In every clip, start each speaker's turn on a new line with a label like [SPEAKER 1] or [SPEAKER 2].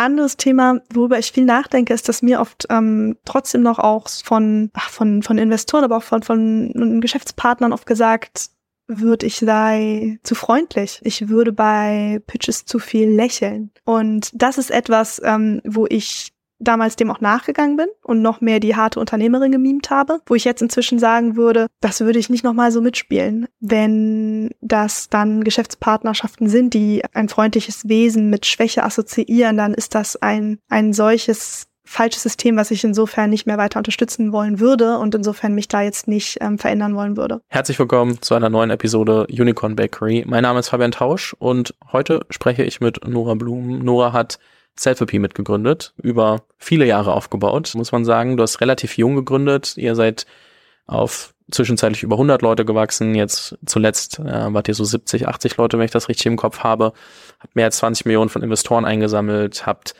[SPEAKER 1] anderes Thema, worüber ich viel nachdenke, ist, dass mir oft ähm, trotzdem noch auch von, ach, von, von Investoren, aber auch von, von Geschäftspartnern oft gesagt wird, ich sei zu freundlich. Ich würde bei Pitches zu viel lächeln. Und das ist etwas, ähm, wo ich damals dem auch nachgegangen bin und noch mehr die harte Unternehmerin gemimt habe, wo ich jetzt inzwischen sagen würde, das würde ich nicht nochmal so mitspielen. Wenn das dann Geschäftspartnerschaften sind, die ein freundliches Wesen mit Schwäche assoziieren, dann ist das ein, ein solches falsches System, was ich insofern nicht mehr weiter unterstützen wollen würde und insofern mich da jetzt nicht ähm, verändern wollen würde.
[SPEAKER 2] Herzlich willkommen zu einer neuen Episode Unicorn Bakery. Mein Name ist Fabian Tausch und heute spreche ich mit Nora Blum. Nora hat Selfie mitgegründet, über viele Jahre aufgebaut, muss man sagen. Du hast relativ jung gegründet. Ihr seid auf zwischenzeitlich über 100 Leute gewachsen. Jetzt zuletzt äh, wart ihr so 70, 80 Leute, wenn ich das richtig im Kopf habe. Habt mehr als 20 Millionen von Investoren eingesammelt, habt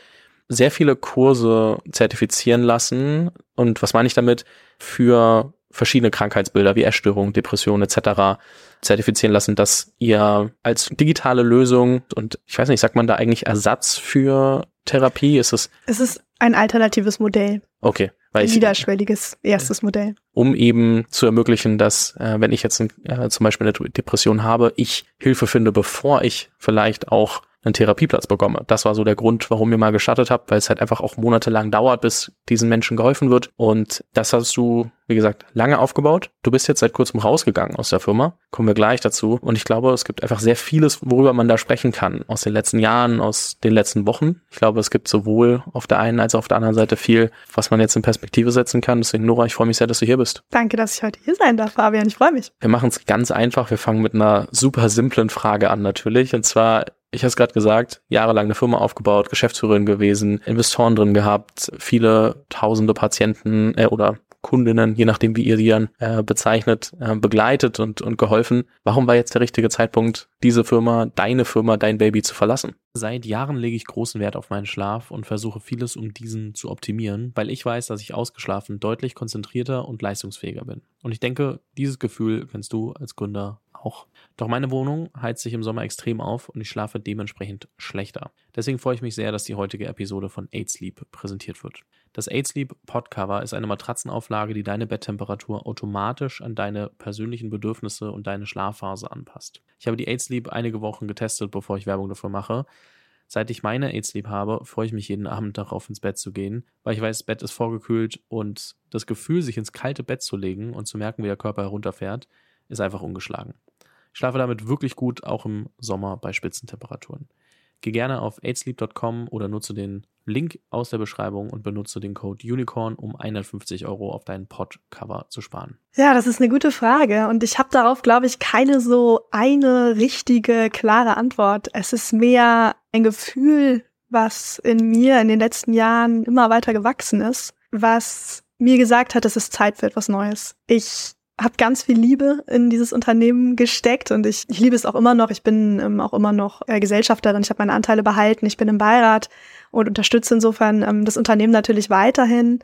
[SPEAKER 2] sehr viele Kurse zertifizieren lassen. Und was meine ich damit? Für verschiedene Krankheitsbilder wie Essstörungen, Depressionen etc. zertifizieren lassen, dass ihr als digitale Lösung und ich weiß nicht, sagt man da eigentlich Ersatz für Therapie? Ist es?
[SPEAKER 1] Es ist ein alternatives Modell.
[SPEAKER 2] Okay.
[SPEAKER 1] Weil ich, Niederschwelliges erstes Modell.
[SPEAKER 2] Um eben zu ermöglichen, dass, äh, wenn ich jetzt äh, zum Beispiel eine Depression habe, ich Hilfe finde, bevor ich vielleicht auch einen Therapieplatz bekomme. Das war so der Grund, warum ihr mal gestartet habt, weil es halt einfach auch monatelang dauert, bis diesen Menschen geholfen wird. Und das hast du, wie gesagt, lange aufgebaut. Du bist jetzt seit kurzem rausgegangen aus der Firma. Kommen wir gleich dazu. Und ich glaube, es gibt einfach sehr vieles, worüber man da sprechen kann. Aus den letzten Jahren, aus den letzten Wochen. Ich glaube, es gibt sowohl auf der einen als auch auf der anderen Seite viel, was man jetzt in Perspektive setzen kann. Deswegen, Nora, ich freue mich sehr, dass du hier bist.
[SPEAKER 1] Danke, dass ich heute hier sein darf, Fabian. Ich freue mich.
[SPEAKER 2] Wir machen es ganz einfach. Wir fangen mit einer super simplen Frage an natürlich. Und zwar, ich habe es gerade gesagt, jahrelang eine Firma aufgebaut, Geschäftsführerin gewesen, Investoren drin gehabt, viele tausende Patienten äh, oder Kundinnen, je nachdem wie ihr die dann äh, bezeichnet, äh, begleitet und, und geholfen. Warum war jetzt der richtige Zeitpunkt, diese Firma, deine Firma, dein Baby zu verlassen? Seit Jahren lege ich großen Wert auf meinen Schlaf und versuche vieles, um diesen zu optimieren, weil ich weiß, dass ich ausgeschlafen deutlich konzentrierter und leistungsfähiger bin. Und ich denke, dieses Gefühl kennst du als Gründer auch. Doch meine Wohnung heizt sich im Sommer extrem auf und ich schlafe dementsprechend schlechter. Deswegen freue ich mich sehr, dass die heutige Episode von 8 Sleep präsentiert wird. Das 8 Sleep Podcover ist eine Matratzenauflage, die deine Betttemperatur automatisch an deine persönlichen Bedürfnisse und deine Schlafphase anpasst. Ich habe die 8 Sleep einige Wochen getestet, bevor ich Werbung dafür mache. Seit ich meine 8 Sleep habe, freue ich mich jeden Abend darauf, ins Bett zu gehen, weil ich weiß, das Bett ist vorgekühlt und das Gefühl, sich ins kalte Bett zu legen und zu merken, wie der Körper herunterfährt, ist einfach ungeschlagen. Ich schlafe damit wirklich gut, auch im Sommer bei Spitzentemperaturen. Geh gerne auf 8sleep.com oder nutze den Link aus der Beschreibung und benutze den Code Unicorn, um 150 Euro auf deinen Pod-Cover zu sparen.
[SPEAKER 1] Ja, das ist eine gute Frage und ich habe darauf, glaube ich, keine so eine richtige, klare Antwort. Es ist mehr ein Gefühl, was in mir in den letzten Jahren immer weiter gewachsen ist, was mir gesagt hat, es ist Zeit für etwas Neues. Ich habe ganz viel Liebe in dieses Unternehmen gesteckt und ich, ich liebe es auch immer noch. Ich bin ähm, auch immer noch äh, Gesellschafterin. Ich habe meine Anteile behalten. Ich bin im Beirat und unterstütze insofern ähm, das Unternehmen natürlich weiterhin.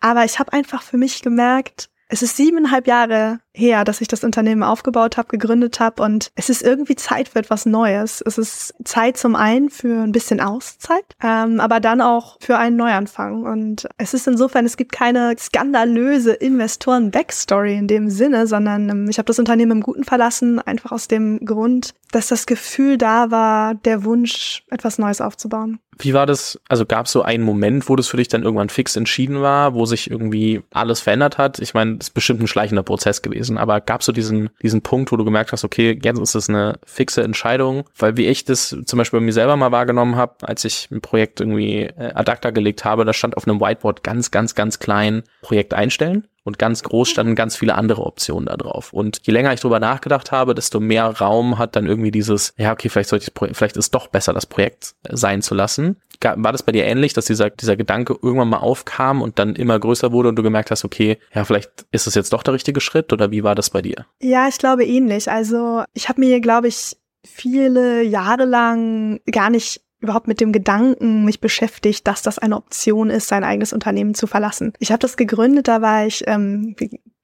[SPEAKER 1] Aber ich habe einfach für mich gemerkt, es ist siebeneinhalb Jahre her, dass ich das Unternehmen aufgebaut habe, gegründet habe und es ist irgendwie Zeit für etwas Neues. Es ist Zeit zum einen für ein bisschen Auszeit, ähm, aber dann auch für einen Neuanfang. Und es ist insofern, es gibt keine skandalöse Investoren-Backstory in dem Sinne, sondern ähm, ich habe das Unternehmen im Guten verlassen, einfach aus dem Grund, dass das Gefühl da war, der Wunsch, etwas Neues aufzubauen.
[SPEAKER 2] Wie war das? Also gab es so einen Moment, wo das für dich dann irgendwann fix entschieden war, wo sich irgendwie alles verändert hat? Ich meine, das ist bestimmt ein schleichender Prozess gewesen, aber gab es so diesen, diesen Punkt, wo du gemerkt hast, okay, jetzt ist das eine fixe Entscheidung? Weil wie ich das zum Beispiel bei mir selber mal wahrgenommen habe, als ich ein Projekt irgendwie äh, ad acta gelegt habe, da stand auf einem Whiteboard ganz, ganz, ganz klein Projekt einstellen. Und ganz groß standen ganz viele andere Optionen da drauf. Und je länger ich drüber nachgedacht habe, desto mehr Raum hat dann irgendwie dieses, ja, okay, vielleicht sollte ich, vielleicht ist doch besser, das Projekt sein zu lassen. War das bei dir ähnlich, dass dieser, dieser Gedanke irgendwann mal aufkam und dann immer größer wurde und du gemerkt hast, okay, ja, vielleicht ist es jetzt doch der richtige Schritt oder wie war das bei dir?
[SPEAKER 1] Ja, ich glaube ähnlich. Also ich habe mir, glaube ich, viele Jahre lang gar nicht überhaupt mit dem Gedanken mich beschäftigt, dass das eine Option ist, sein eigenes Unternehmen zu verlassen. Ich habe das gegründet, da war ich, ähm,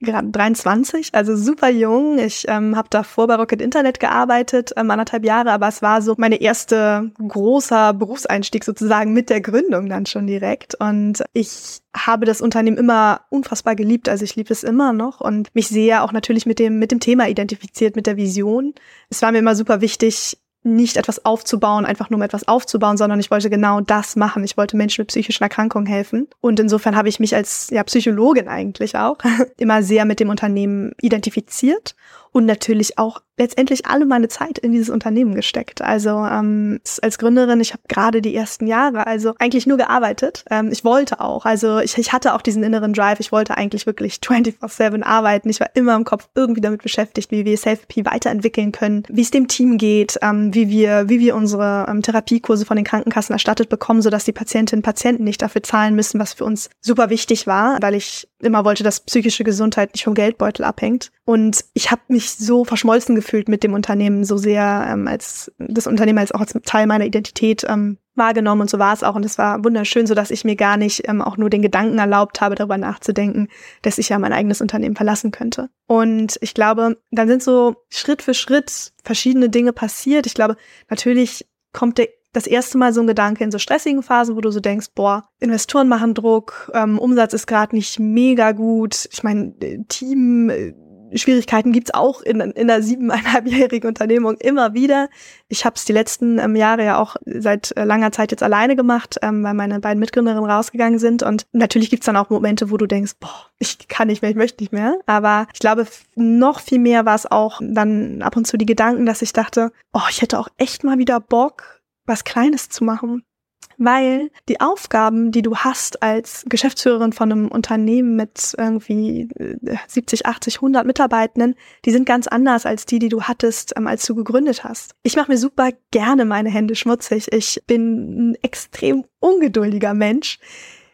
[SPEAKER 1] gerade 23, also super jung. Ich ähm, habe davor bei Rocket Internet gearbeitet, ähm, anderthalb Jahre, aber es war so meine erste großer Berufseinstieg sozusagen mit der Gründung dann schon direkt. Und ich habe das Unternehmen immer unfassbar geliebt, also ich liebe es immer noch und mich sehr auch natürlich mit dem mit dem Thema identifiziert, mit der Vision. Es war mir immer super wichtig, nicht etwas aufzubauen, einfach nur um etwas aufzubauen, sondern ich wollte genau das machen. Ich wollte Menschen mit psychischen Erkrankungen helfen. Und insofern habe ich mich als ja, Psychologin eigentlich auch immer sehr mit dem Unternehmen identifiziert und natürlich auch letztendlich alle meine Zeit in dieses Unternehmen gesteckt. Also ähm, als Gründerin, ich habe gerade die ersten Jahre, also eigentlich nur gearbeitet. Ähm, ich wollte auch, also ich, ich hatte auch diesen inneren Drive. Ich wollte eigentlich wirklich 24/7 arbeiten. Ich war immer im Kopf irgendwie damit beschäftigt, wie wir Self-P weiterentwickeln können, wie es dem Team geht, ähm, wie wir wie wir unsere ähm, Therapiekurse von den Krankenkassen erstattet bekommen, sodass die Patientinnen und Patienten nicht dafür zahlen müssen, was für uns super wichtig war, weil ich immer wollte, dass psychische Gesundheit nicht vom Geldbeutel abhängt. Und ich habe mich so verschmolzen gefühlt mit dem Unternehmen, so sehr ähm, als das Unternehmen als auch als Teil meiner Identität ähm, wahrgenommen und so war es auch und es war wunderschön, so dass ich mir gar nicht ähm, auch nur den Gedanken erlaubt habe, darüber nachzudenken, dass ich ja mein eigenes Unternehmen verlassen könnte. Und ich glaube, dann sind so Schritt für Schritt verschiedene Dinge passiert. Ich glaube, natürlich kommt der das erste Mal so ein Gedanke in so stressigen Phasen, wo du so denkst, boah, Investoren machen Druck, ähm, Umsatz ist gerade nicht mega gut. Ich meine, äh, Team. Schwierigkeiten gibt's auch in, in einer siebeneinhalbjährigen Unternehmung immer wieder. Ich habe es die letzten ähm, Jahre ja auch seit äh, langer Zeit jetzt alleine gemacht, ähm, weil meine beiden Mitgründerinnen rausgegangen sind. Und natürlich gibt's dann auch Momente, wo du denkst, boah, ich kann nicht mehr, ich möchte nicht mehr. Aber ich glaube, noch viel mehr war es auch dann ab und zu die Gedanken, dass ich dachte, oh, ich hätte auch echt mal wieder Bock, was Kleines zu machen. Weil die Aufgaben, die du hast als Geschäftsführerin von einem Unternehmen mit irgendwie 70, 80, 100 Mitarbeitenden, die sind ganz anders als die, die du hattest, ähm, als du gegründet hast. Ich mache mir super gerne meine Hände schmutzig. Ich bin ein extrem ungeduldiger Mensch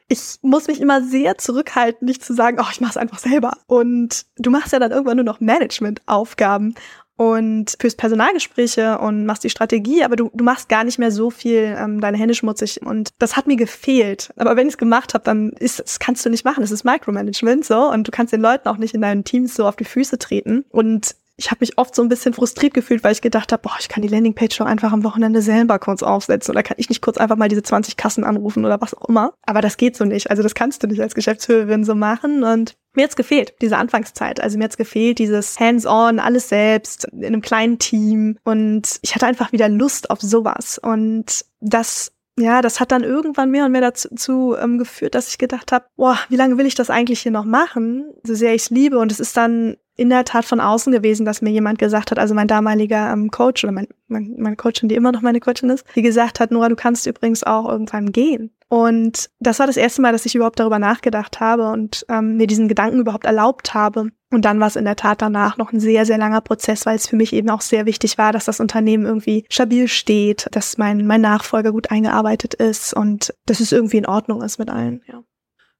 [SPEAKER 1] ich muss mich immer sehr zurückhalten, nicht zu sagen, oh, ich mache es einfach selber. Und du machst ja dann irgendwann nur noch Managementaufgaben und fürs Personalgespräche und machst die Strategie, aber du, du machst gar nicht mehr so viel ähm, deine Hände schmutzig und das hat mir gefehlt. Aber wenn ich es gemacht habe, dann ist das kannst du nicht machen. Das ist Micromanagement so und du kannst den Leuten auch nicht in deinen Teams so auf die Füße treten und ich habe mich oft so ein bisschen frustriert gefühlt, weil ich gedacht habe, boah, ich kann die Landingpage doch einfach am Wochenende selber kurz aufsetzen oder kann ich nicht kurz einfach mal diese 20 Kassen anrufen oder was auch immer. Aber das geht so nicht. Also das kannst du nicht als Geschäftsführerin so machen und mir hat's gefehlt, diese Anfangszeit. Also mir hat's gefehlt, dieses Hands-on, alles selbst, in einem kleinen Team. Und ich hatte einfach wieder Lust auf sowas. Und das ja, das hat dann irgendwann mehr und mehr dazu ähm, geführt, dass ich gedacht habe, boah, wie lange will ich das eigentlich hier noch machen, so sehr ich es liebe. Und es ist dann in der Tat von außen gewesen, dass mir jemand gesagt hat, also mein damaliger ähm, Coach oder mein, mein, meine Coachin, die immer noch meine Coachin ist, die gesagt hat, Nora, du kannst übrigens auch irgendwann gehen. Und das war das erste Mal, dass ich überhaupt darüber nachgedacht habe und ähm, mir diesen Gedanken überhaupt erlaubt habe. Und dann war es in der Tat danach noch ein sehr, sehr langer Prozess, weil es für mich eben auch sehr wichtig war, dass das Unternehmen irgendwie stabil steht, dass mein, mein Nachfolger gut eingearbeitet ist und dass es irgendwie in Ordnung ist mit allen, ja.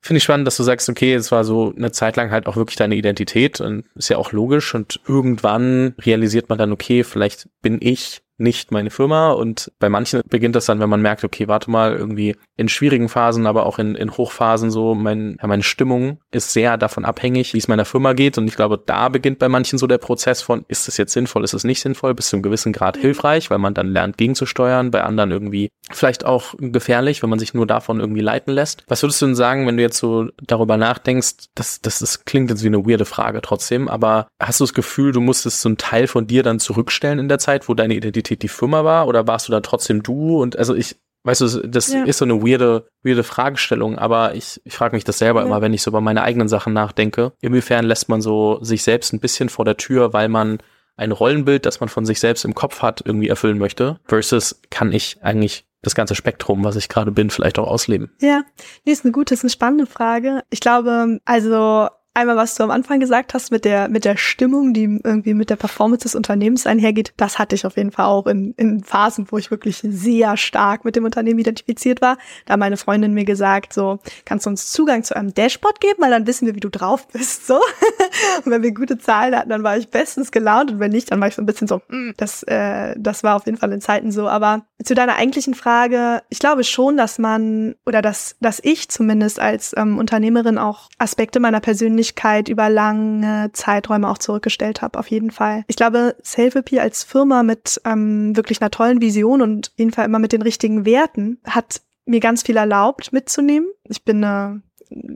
[SPEAKER 2] Finde ich spannend, dass du sagst, okay, es war so eine Zeit lang halt auch wirklich deine Identität und ist ja auch logisch und irgendwann realisiert man dann, okay, vielleicht bin ich nicht meine Firma und bei manchen beginnt das dann, wenn man merkt, okay, warte mal, irgendwie in schwierigen Phasen, aber auch in, in Hochphasen so, mein, ja, meine Stimmung ist sehr davon abhängig, wie es meiner Firma geht und ich glaube, da beginnt bei manchen so der Prozess von, ist es jetzt sinnvoll, ist es nicht sinnvoll, bis zu einem gewissen Grad hilfreich, weil man dann lernt gegenzusteuern, bei anderen irgendwie vielleicht auch gefährlich, wenn man sich nur davon irgendwie leiten lässt. Was würdest du denn sagen, wenn du jetzt so darüber nachdenkst, das, das, das klingt jetzt wie eine weirde Frage trotzdem, aber hast du das Gefühl, du musstest so einen Teil von dir dann zurückstellen in der Zeit, wo deine Identität Identität die Firma war oder warst du da trotzdem du? Und also ich, weißt du, das ja. ist so eine weirde, weirde Fragestellung, aber ich, ich frage mich das selber ja. immer, wenn ich so über meine eigenen Sachen nachdenke. Inwiefern lässt man so sich selbst ein bisschen vor der Tür, weil man ein Rollenbild, das man von sich selbst im Kopf hat, irgendwie erfüllen möchte, versus kann ich eigentlich das ganze Spektrum, was ich gerade bin, vielleicht auch ausleben?
[SPEAKER 1] Ja, nee, ist eine gute, ist eine spannende Frage. Ich glaube, also einmal, was du am Anfang gesagt hast mit der, mit der Stimmung, die irgendwie mit der Performance des Unternehmens einhergeht, das hatte ich auf jeden Fall auch in, in Phasen, wo ich wirklich sehr stark mit dem Unternehmen identifiziert war. Da meine Freundin mir gesagt, so, kannst du uns Zugang zu einem Dashboard geben, weil dann wissen wir, wie du drauf bist, so. und wenn wir gute Zahlen hatten, dann war ich bestens gelaunt und wenn nicht, dann war ich so ein bisschen so, mm, das, äh, das war auf jeden Fall in Zeiten so, aber zu deiner eigentlichen Frage, ich glaube schon, dass man oder dass, dass ich zumindest als ähm, Unternehmerin auch Aspekte meiner Persönlichkeit über lange Zeiträume auch zurückgestellt habe, auf jeden Fall. Ich glaube, Selfie als Firma mit ähm, wirklich einer tollen Vision und auf jeden Fall immer mit den richtigen Werten hat mir ganz viel erlaubt mitzunehmen. Ich bin eine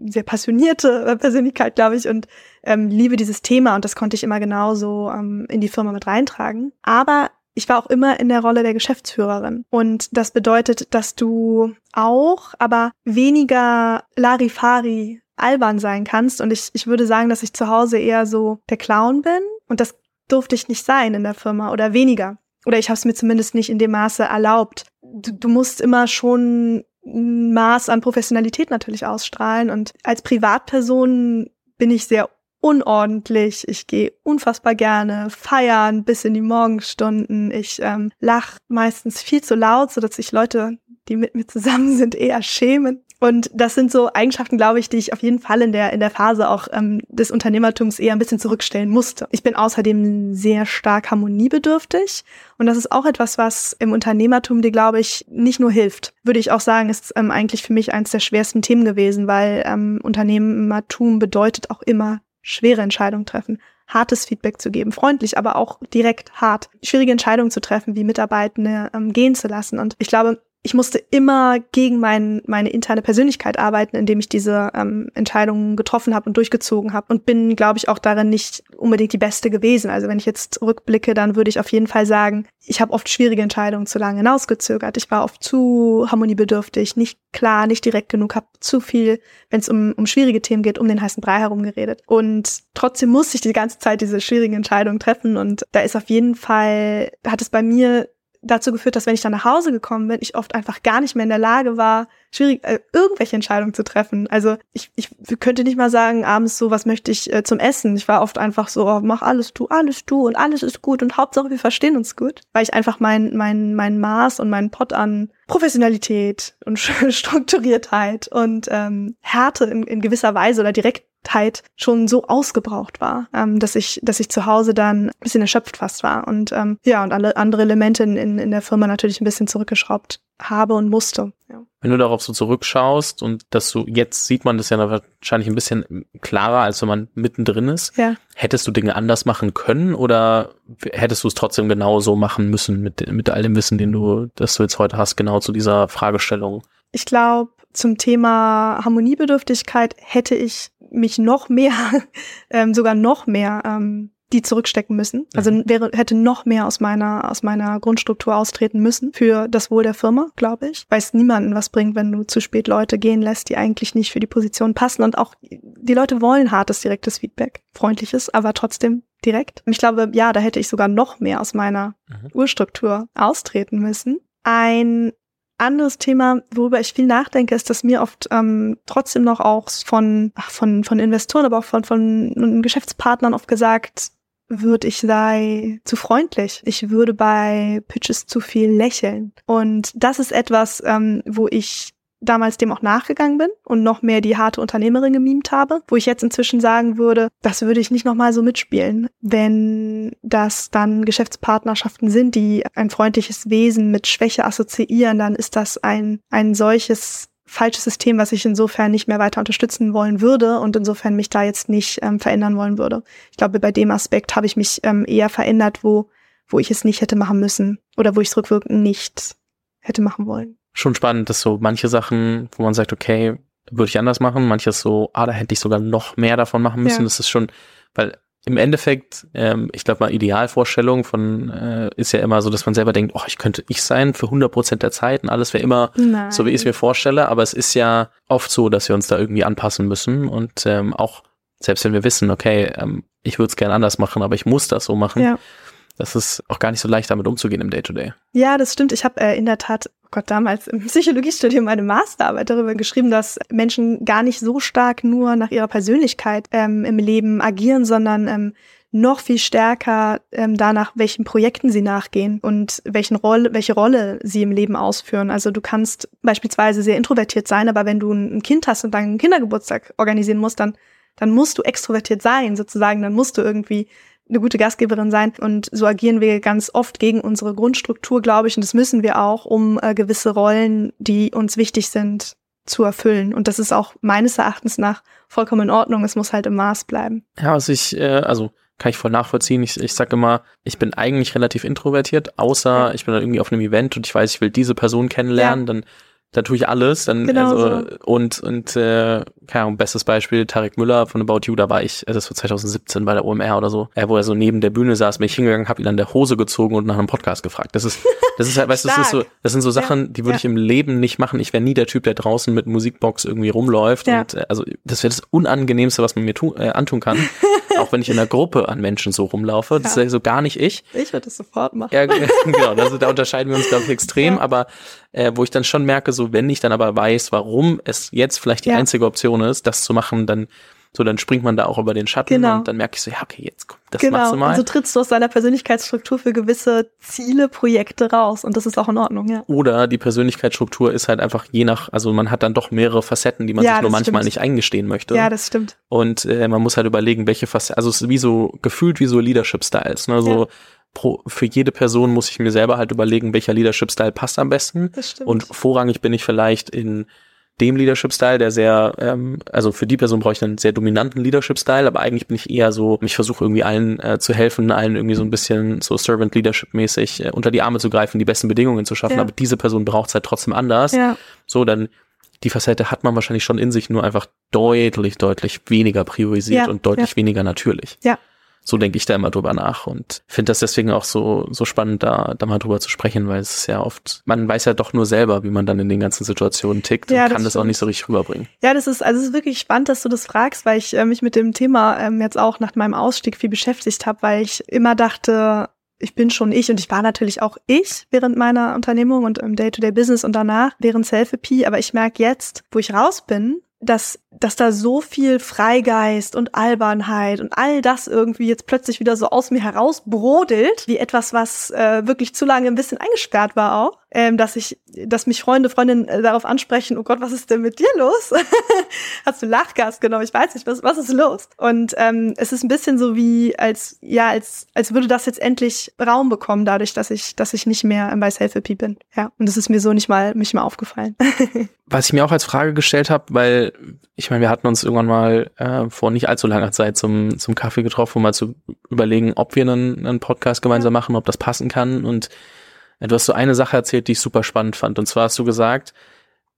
[SPEAKER 1] sehr passionierte Persönlichkeit, glaube ich, und ähm, liebe dieses Thema und das konnte ich immer genauso ähm, in die Firma mit reintragen. Aber ich war auch immer in der Rolle der Geschäftsführerin. Und das bedeutet, dass du auch, aber weniger Larifari albern sein kannst. Und ich, ich würde sagen, dass ich zu Hause eher so der Clown bin. Und das durfte ich nicht sein in der Firma oder weniger. Oder ich habe es mir zumindest nicht in dem Maße erlaubt. Du, du musst immer schon ein Maß an Professionalität natürlich ausstrahlen. Und als Privatperson bin ich sehr unordentlich. Ich gehe unfassbar gerne feiern bis in die Morgenstunden. Ich ähm, lach meistens viel zu laut, so dass sich Leute, die mit mir zusammen sind, eher schämen. Und das sind so Eigenschaften, glaube ich, die ich auf jeden Fall in der, in der Phase auch ähm, des Unternehmertums eher ein bisschen zurückstellen musste. Ich bin außerdem sehr stark harmoniebedürftig. Und das ist auch etwas, was im Unternehmertum dir, glaube ich, nicht nur hilft. Würde ich auch sagen, ist ähm, eigentlich für mich eines der schwersten Themen gewesen, weil ähm, Unternehmertum bedeutet auch immer schwere Entscheidungen treffen, hartes Feedback zu geben, freundlich, aber auch direkt hart, schwierige Entscheidungen zu treffen, wie Mitarbeitende ähm, gehen zu lassen. Und ich glaube, ich musste immer gegen mein, meine interne Persönlichkeit arbeiten, indem ich diese ähm, Entscheidungen getroffen habe und durchgezogen habe und bin, glaube ich, auch darin nicht unbedingt die Beste gewesen. Also wenn ich jetzt rückblicke, dann würde ich auf jeden Fall sagen, ich habe oft schwierige Entscheidungen zu lange hinausgezögert. Ich war oft zu harmoniebedürftig, nicht klar, nicht direkt genug, habe zu viel, wenn es um, um schwierige Themen geht, um den heißen Brei herumgeredet. Und trotzdem musste ich die ganze Zeit diese schwierigen Entscheidungen treffen und da ist auf jeden Fall, hat es bei mir dazu geführt, dass wenn ich dann nach Hause gekommen bin, ich oft einfach gar nicht mehr in der Lage war, schwierig äh, irgendwelche Entscheidungen zu treffen. Also ich, ich könnte nicht mal sagen, abends so, was möchte ich äh, zum Essen. Ich war oft einfach so, oh, mach alles du, alles du und alles ist gut und Hauptsache wir verstehen uns gut, weil ich einfach mein mein mein Maß und meinen Pot an Professionalität und Strukturiertheit und ähm, Härte in, in gewisser Weise oder direkt Zeit schon so ausgebraucht war, ähm, dass ich, dass ich zu Hause dann ein bisschen erschöpft fast war und ähm, ja und alle andere Elemente in, in, in der Firma natürlich ein bisschen zurückgeschraubt habe und musste. Ja.
[SPEAKER 2] Wenn du darauf so zurückschaust und dass du jetzt sieht man das ja wahrscheinlich ein bisschen klarer, als wenn man mittendrin ist.
[SPEAKER 1] Ja.
[SPEAKER 2] Hättest du Dinge anders machen können oder hättest du es trotzdem genau so machen müssen mit, mit all dem Wissen, den du, das du jetzt heute hast, genau zu dieser Fragestellung?
[SPEAKER 1] Ich glaube, zum Thema Harmoniebedürftigkeit hätte ich mich noch mehr, ähm, sogar noch mehr ähm, die zurückstecken müssen. Also mhm. wäre, hätte noch mehr aus meiner, aus meiner Grundstruktur austreten müssen für das Wohl der Firma, glaube ich. Weil es niemanden was bringt, wenn du zu spät Leute gehen lässt, die eigentlich nicht für die Position passen. Und auch die Leute wollen hartes, direktes Feedback. Freundliches, aber trotzdem direkt. Und ich glaube, ja, da hätte ich sogar noch mehr aus meiner mhm. Urstruktur austreten müssen. Ein anderes Thema, worüber ich viel nachdenke, ist, dass mir oft ähm, trotzdem noch auch von, ach, von, von Investoren, aber auch von, von Geschäftspartnern oft gesagt wird, ich sei zu freundlich. Ich würde bei Pitches zu viel lächeln. Und das ist etwas, ähm, wo ich damals dem auch nachgegangen bin und noch mehr die harte Unternehmerin gemimt habe, wo ich jetzt inzwischen sagen würde, das würde ich nicht nochmal so mitspielen, wenn das dann Geschäftspartnerschaften sind, die ein freundliches Wesen mit Schwäche assoziieren, dann ist das ein, ein solches falsches System, was ich insofern nicht mehr weiter unterstützen wollen würde und insofern mich da jetzt nicht ähm, verändern wollen würde. Ich glaube, bei dem Aspekt habe ich mich ähm, eher verändert, wo, wo ich es nicht hätte machen müssen oder wo ich es rückwirkend nicht hätte machen wollen
[SPEAKER 2] schon spannend, dass so manche Sachen, wo man sagt, okay, würde ich anders machen, manches so, ah, da hätte ich sogar noch mehr davon machen müssen. Ja. Das ist schon, weil im Endeffekt, ähm, ich glaube mal, Idealvorstellung von äh, ist ja immer so, dass man selber denkt, oh, ich könnte ich sein für 100 Prozent der Zeit und alles wäre immer Nein. so, wie ich es mir vorstelle. Aber es ist ja oft so, dass wir uns da irgendwie anpassen müssen und ähm, auch selbst wenn wir wissen, okay, ähm, ich würde es gerne anders machen, aber ich muss das so machen. Ja. Das ist auch gar nicht so leicht, damit umzugehen im Day-to-Day. -Day.
[SPEAKER 1] Ja, das stimmt. Ich habe äh, in der Tat Gott, damals im Psychologiestudium meine Masterarbeit darüber geschrieben, dass Menschen gar nicht so stark nur nach ihrer Persönlichkeit ähm, im Leben agieren, sondern ähm, noch viel stärker ähm, danach, welchen Projekten sie nachgehen und welchen Rolle, welche Rolle sie im Leben ausführen. Also du kannst beispielsweise sehr introvertiert sein, aber wenn du ein Kind hast und deinen Kindergeburtstag organisieren musst, dann, dann musst du extrovertiert sein, sozusagen. Dann musst du irgendwie eine gute Gastgeberin sein. Und so agieren wir ganz oft gegen unsere Grundstruktur, glaube ich. Und das müssen wir auch, um äh, gewisse Rollen, die uns wichtig sind, zu erfüllen. Und das ist auch meines Erachtens nach vollkommen in Ordnung. Es muss halt im Maß bleiben.
[SPEAKER 2] Ja, was ich, äh, also kann ich voll nachvollziehen. Ich, ich sag immer, ich bin eigentlich relativ introvertiert, außer ich bin dann irgendwie auf einem Event und ich weiß, ich will diese Person kennenlernen, ja. dann da tue ich alles. Dann, genau also, so. und, und äh, keine Ahnung, bestes Beispiel, Tarek Müller von About You, da war ich, also das war 2017 bei der OMR oder so, äh, wo er so neben der Bühne saß, bin ich hingegangen, habe ihn an der Hose gezogen und nach einem Podcast gefragt. Das ist, das ist halt, weißt du, das ist so, das sind so Sachen, ja. die würde ja. ich im Leben nicht machen. Ich wäre nie der Typ, der draußen mit Musikbox irgendwie rumläuft. Ja. Und äh, also das wäre das Unangenehmste, was man mir tu, äh, antun kann. auch wenn ich in einer Gruppe an Menschen so rumlaufe. Das ja. ist so gar nicht ich.
[SPEAKER 1] Ich würde das sofort machen.
[SPEAKER 2] Ja, genau. Also da unterscheiden wir uns, glaube ich, extrem. Ja. Aber äh, wo ich dann schon merke, so wenn ich dann aber weiß, warum es jetzt vielleicht die ja. einzige Option ist, das zu machen, dann so, dann springt man da auch über den Schatten genau. und dann merke ich so, ja, okay, jetzt komm, das genau. machst du mal.
[SPEAKER 1] Und so trittst du aus deiner Persönlichkeitsstruktur für gewisse Ziele, Projekte raus und das ist auch in Ordnung, ja.
[SPEAKER 2] Oder die Persönlichkeitsstruktur ist halt einfach je nach, also man hat dann doch mehrere Facetten, die man ja, sich nur manchmal stimmt. nicht eingestehen möchte.
[SPEAKER 1] Ja, das stimmt.
[SPEAKER 2] Und äh, man muss halt überlegen, welche Facetten, also es ist wie so, gefühlt wie so Leadership-Styles, ne, so ja. Pro, für jede Person muss ich mir selber halt überlegen, welcher Leadership-Style passt am besten. Das stimmt. Und vorrangig bin ich vielleicht in dem Leadership-Style, der sehr, ähm, also für die Person brauche ich einen sehr dominanten Leadership-Style, aber eigentlich bin ich eher so, ich versuche irgendwie allen äh, zu helfen, allen irgendwie so ein bisschen so Servant Leadership-mäßig äh, unter die Arme zu greifen, die besten Bedingungen zu schaffen, ja. aber diese Person braucht es halt trotzdem anders. Ja. So, dann die Facette hat man wahrscheinlich schon in sich, nur einfach deutlich, deutlich weniger priorisiert ja. und deutlich weniger natürlich.
[SPEAKER 1] Ja.
[SPEAKER 2] So denke ich da immer drüber nach und finde das deswegen auch so, so spannend, da, da mal drüber zu sprechen, weil es ist ja oft, man weiß ja doch nur selber, wie man dann in den ganzen Situationen tickt ja, und kann das, das auch nicht so richtig rüberbringen.
[SPEAKER 1] Ja, das ist, also es ist wirklich spannend, dass du das fragst, weil ich äh, mich mit dem Thema ähm, jetzt auch nach meinem Ausstieg viel beschäftigt habe, weil ich immer dachte, ich bin schon ich und ich war natürlich auch ich während meiner Unternehmung und im Day-to-Day-Business und danach während Selfie, aber ich merke jetzt, wo ich raus bin, dass, dass da so viel Freigeist und Albernheit und all das irgendwie jetzt plötzlich wieder so aus mir heraus brodelt, wie etwas, was äh, wirklich zu lange ein bisschen eingesperrt war auch ähm, dass ich, dass mich Freunde, Freundinnen äh, darauf ansprechen, oh Gott, was ist denn mit dir los? Hast du Lachgas genommen? Ich weiß nicht, was, was ist los? Und ähm, es ist ein bisschen so wie, als, ja, als, als würde das jetzt endlich Raum bekommen, dadurch, dass ich, dass ich nicht mehr bei Selfie bin. Ja. Und das ist mir so nicht mal, nicht mal aufgefallen.
[SPEAKER 2] was ich mir auch als Frage gestellt habe, weil ich meine, wir hatten uns irgendwann mal äh, vor nicht allzu langer Zeit zum, zum Kaffee getroffen, um mal zu überlegen, ob wir einen, einen Podcast gemeinsam machen, ob das passen kann. Und Du hast so eine Sache erzählt, die ich super spannend fand. Und zwar hast du gesagt,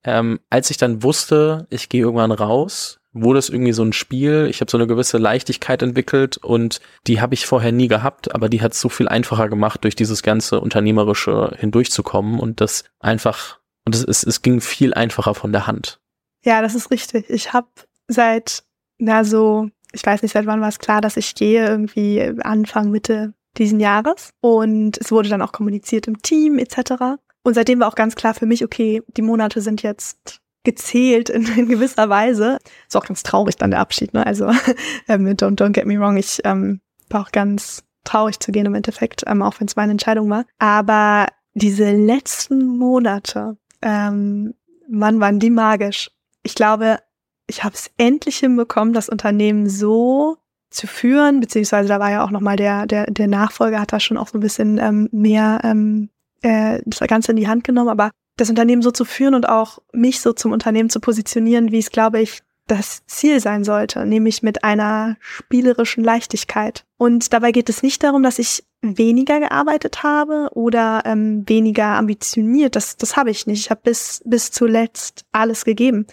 [SPEAKER 2] ähm, als ich dann wusste, ich gehe irgendwann raus, wurde es irgendwie so ein Spiel. Ich habe so eine gewisse Leichtigkeit entwickelt und die habe ich vorher nie gehabt, aber die hat es so viel einfacher gemacht, durch dieses ganze Unternehmerische hindurchzukommen und das einfach, und es, es, es ging viel einfacher von der Hand.
[SPEAKER 1] Ja, das ist richtig. Ich habe seit, na so, ich weiß nicht, seit wann war es klar, dass ich gehe, irgendwie Anfang, Mitte diesen Jahres. Und es wurde dann auch kommuniziert im Team etc. Und seitdem war auch ganz klar für mich, okay, die Monate sind jetzt gezählt in, in gewisser Weise. Ist auch ganz traurig dann der Abschied, ne? Also ähm, don't, don't get me wrong, ich ähm, war auch ganz traurig zu gehen im Endeffekt, ähm, auch wenn es meine Entscheidung war. Aber diese letzten Monate, ähm, wann waren die magisch? Ich glaube, ich habe es endlich hinbekommen, das Unternehmen so zu führen, beziehungsweise da war ja auch nochmal der, der, der Nachfolger hat da schon auch so ein bisschen ähm, mehr ähm, äh, das Ganze in die Hand genommen, aber das Unternehmen so zu führen und auch mich so zum Unternehmen zu positionieren, wie es, glaube ich, das Ziel sein sollte, nämlich mit einer spielerischen Leichtigkeit. Und dabei geht es nicht darum, dass ich weniger gearbeitet habe oder ähm, weniger ambitioniert. Das, das habe ich nicht. Ich habe bis, bis zuletzt alles gegeben.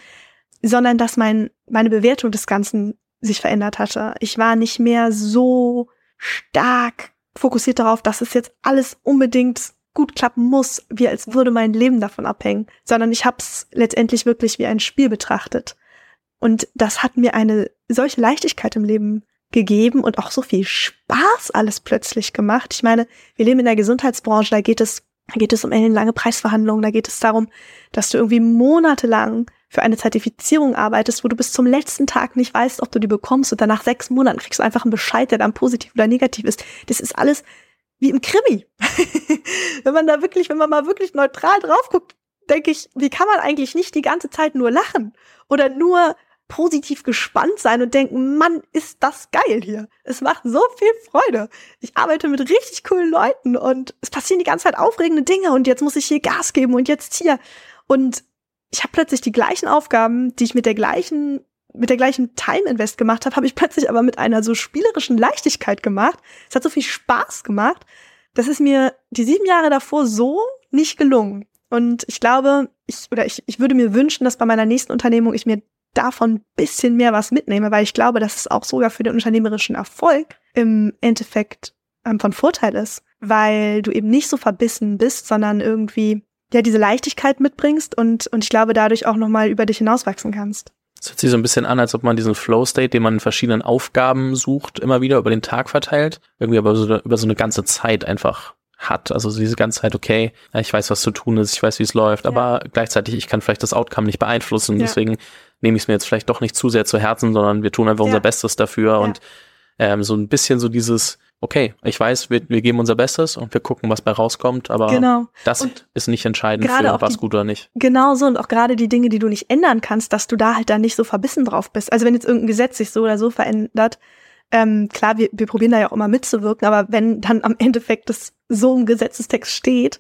[SPEAKER 1] Sondern dass mein, meine Bewertung des Ganzen sich verändert hatte. Ich war nicht mehr so stark fokussiert darauf, dass es jetzt alles unbedingt gut klappen muss, wie als würde mein Leben davon abhängen, sondern ich habe es letztendlich wirklich wie ein Spiel betrachtet. Und das hat mir eine solche Leichtigkeit im Leben gegeben und auch so viel Spaß alles plötzlich gemacht. Ich meine, wir leben in der Gesundheitsbranche, da geht es, da geht es um lange Preisverhandlungen, da geht es darum, dass du irgendwie monatelang für eine Zertifizierung arbeitest, wo du bis zum letzten Tag nicht weißt, ob du die bekommst und danach sechs Monaten kriegst du einfach einen Bescheid, der dann positiv oder negativ ist. Das ist alles wie im Krimi. wenn man da wirklich, wenn man mal wirklich neutral drauf guckt, denke ich, wie kann man eigentlich nicht die ganze Zeit nur lachen oder nur positiv gespannt sein und denken, Mann, ist das geil hier. Es macht so viel Freude. Ich arbeite mit richtig coolen Leuten und es passieren die ganze Zeit aufregende Dinge und jetzt muss ich hier Gas geben und jetzt hier. Und ich habe plötzlich die gleichen Aufgaben, die ich mit der gleichen mit der gleichen Time Invest gemacht habe, habe ich plötzlich aber mit einer so spielerischen Leichtigkeit gemacht. Es hat so viel Spaß gemacht. Das ist mir die sieben Jahre davor so nicht gelungen. Und ich glaube, ich, oder ich, ich würde mir wünschen, dass bei meiner nächsten Unternehmung ich mir davon ein bisschen mehr was mitnehme, weil ich glaube, dass es auch sogar für den unternehmerischen Erfolg im Endeffekt ähm, von Vorteil ist, weil du eben nicht so verbissen bist, sondern irgendwie ja diese Leichtigkeit mitbringst und, und ich glaube, dadurch auch nochmal über dich hinauswachsen kannst.
[SPEAKER 2] Es hört sich so ein bisschen an, als ob man diesen Flow-State, den man in verschiedenen Aufgaben sucht, immer wieder über den Tag verteilt, irgendwie aber so, über so eine ganze Zeit einfach hat. Also diese ganze Zeit, okay, ich weiß, was zu tun ist, ich weiß, wie es läuft, ja. aber gleichzeitig, ich kann vielleicht das Outcome nicht beeinflussen. Ja. Deswegen nehme ich es mir jetzt vielleicht doch nicht zu sehr zu Herzen, sondern wir tun einfach ja. unser Bestes dafür und ähm, so ein bisschen so dieses, okay, ich weiß, wir, wir geben unser Bestes und wir gucken, was bei rauskommt, aber
[SPEAKER 1] genau.
[SPEAKER 2] das und ist nicht entscheidend für was die, gut oder nicht.
[SPEAKER 1] Genau so und auch gerade die Dinge, die du nicht ändern kannst, dass du da halt dann nicht so verbissen drauf bist. Also wenn jetzt irgendein Gesetz sich so oder so verändert, ähm, klar, wir, wir probieren da ja auch immer mitzuwirken, aber wenn dann am Endeffekt das so im Gesetzestext steht,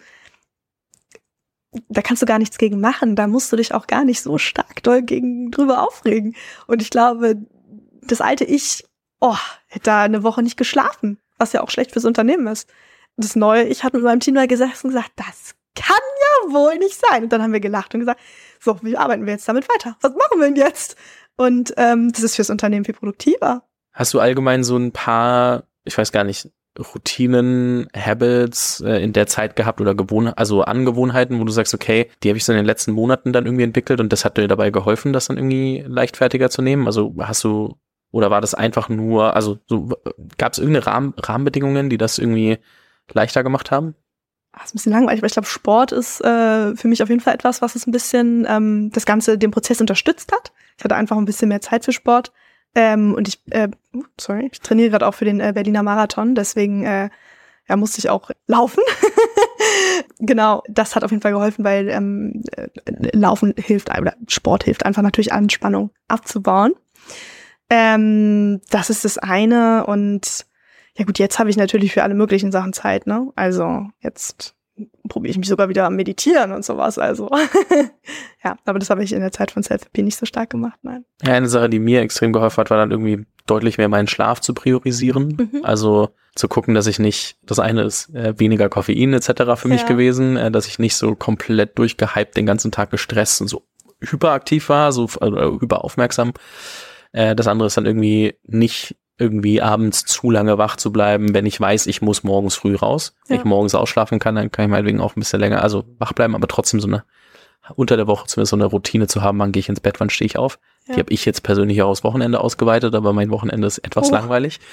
[SPEAKER 1] da kannst du gar nichts gegen machen. Da musst du dich auch gar nicht so stark doll gegen drüber aufregen. Und ich glaube, das alte Ich, oh, hätte da eine Woche nicht geschlafen, was ja auch schlecht fürs Unternehmen ist. Das neue Ich hat mit meinem Team da gesessen und gesagt, das kann ja wohl nicht sein. Und dann haben wir gelacht und gesagt, so, wie arbeiten wir jetzt damit weiter? Was machen wir denn jetzt? Und ähm, das ist fürs Unternehmen viel produktiver.
[SPEAKER 2] Hast du allgemein so ein paar, ich weiß gar nicht, Routinen, Habits äh, in der Zeit gehabt oder Gewohn also Angewohnheiten, wo du sagst, okay, die habe ich so in den letzten Monaten dann irgendwie entwickelt und das hat dir dabei geholfen, das dann irgendwie leichtfertiger zu nehmen? Also hast du oder war das einfach nur, also so, gab es irgendeine Rahmen, Rahmenbedingungen, die das irgendwie leichter gemacht haben?
[SPEAKER 1] Das ist ein bisschen langweilig, weil ich glaube, Sport ist äh, für mich auf jeden Fall etwas, was es ein bisschen ähm, das Ganze, den Prozess unterstützt hat. Ich hatte einfach ein bisschen mehr Zeit für Sport. Ähm, und ich, äh, uh, sorry, ich trainiere gerade auch für den äh, Berliner Marathon, deswegen äh, ja, musste ich auch laufen. genau, das hat auf jeden Fall geholfen, weil ähm, äh, Laufen hilft, oder Sport hilft einfach natürlich Anspannung abzubauen. Ähm, das ist das eine und ja gut, jetzt habe ich natürlich für alle möglichen Sachen Zeit, ne? Also jetzt probiere ich mich sogar wieder am Meditieren und sowas. Also ja, aber das habe ich in der Zeit von Self-P nicht so stark gemacht, nein.
[SPEAKER 2] Ja, eine Sache, die mir extrem geholfen hat, war dann irgendwie deutlich mehr meinen Schlaf zu priorisieren. Mhm. Also zu gucken, dass ich nicht, das eine ist äh, weniger Koffein etc. für mich ja. gewesen, äh, dass ich nicht so komplett durchgehypt den ganzen Tag gestresst und so hyperaktiv war, so äh, überaufmerksam. Äh, das andere ist dann irgendwie nicht irgendwie abends zu lange wach zu bleiben, wenn ich weiß, ich muss morgens früh raus. Ja. Wenn ich morgens ausschlafen kann, dann kann ich meinetwegen auch ein bisschen länger, also wach bleiben, aber trotzdem so eine, unter der Woche zumindest so eine Routine zu haben, wann gehe ich ins Bett, wann stehe ich auf. Ja. Die habe ich jetzt persönlich auch aufs Wochenende ausgeweitet, aber mein Wochenende ist etwas oh. langweilig.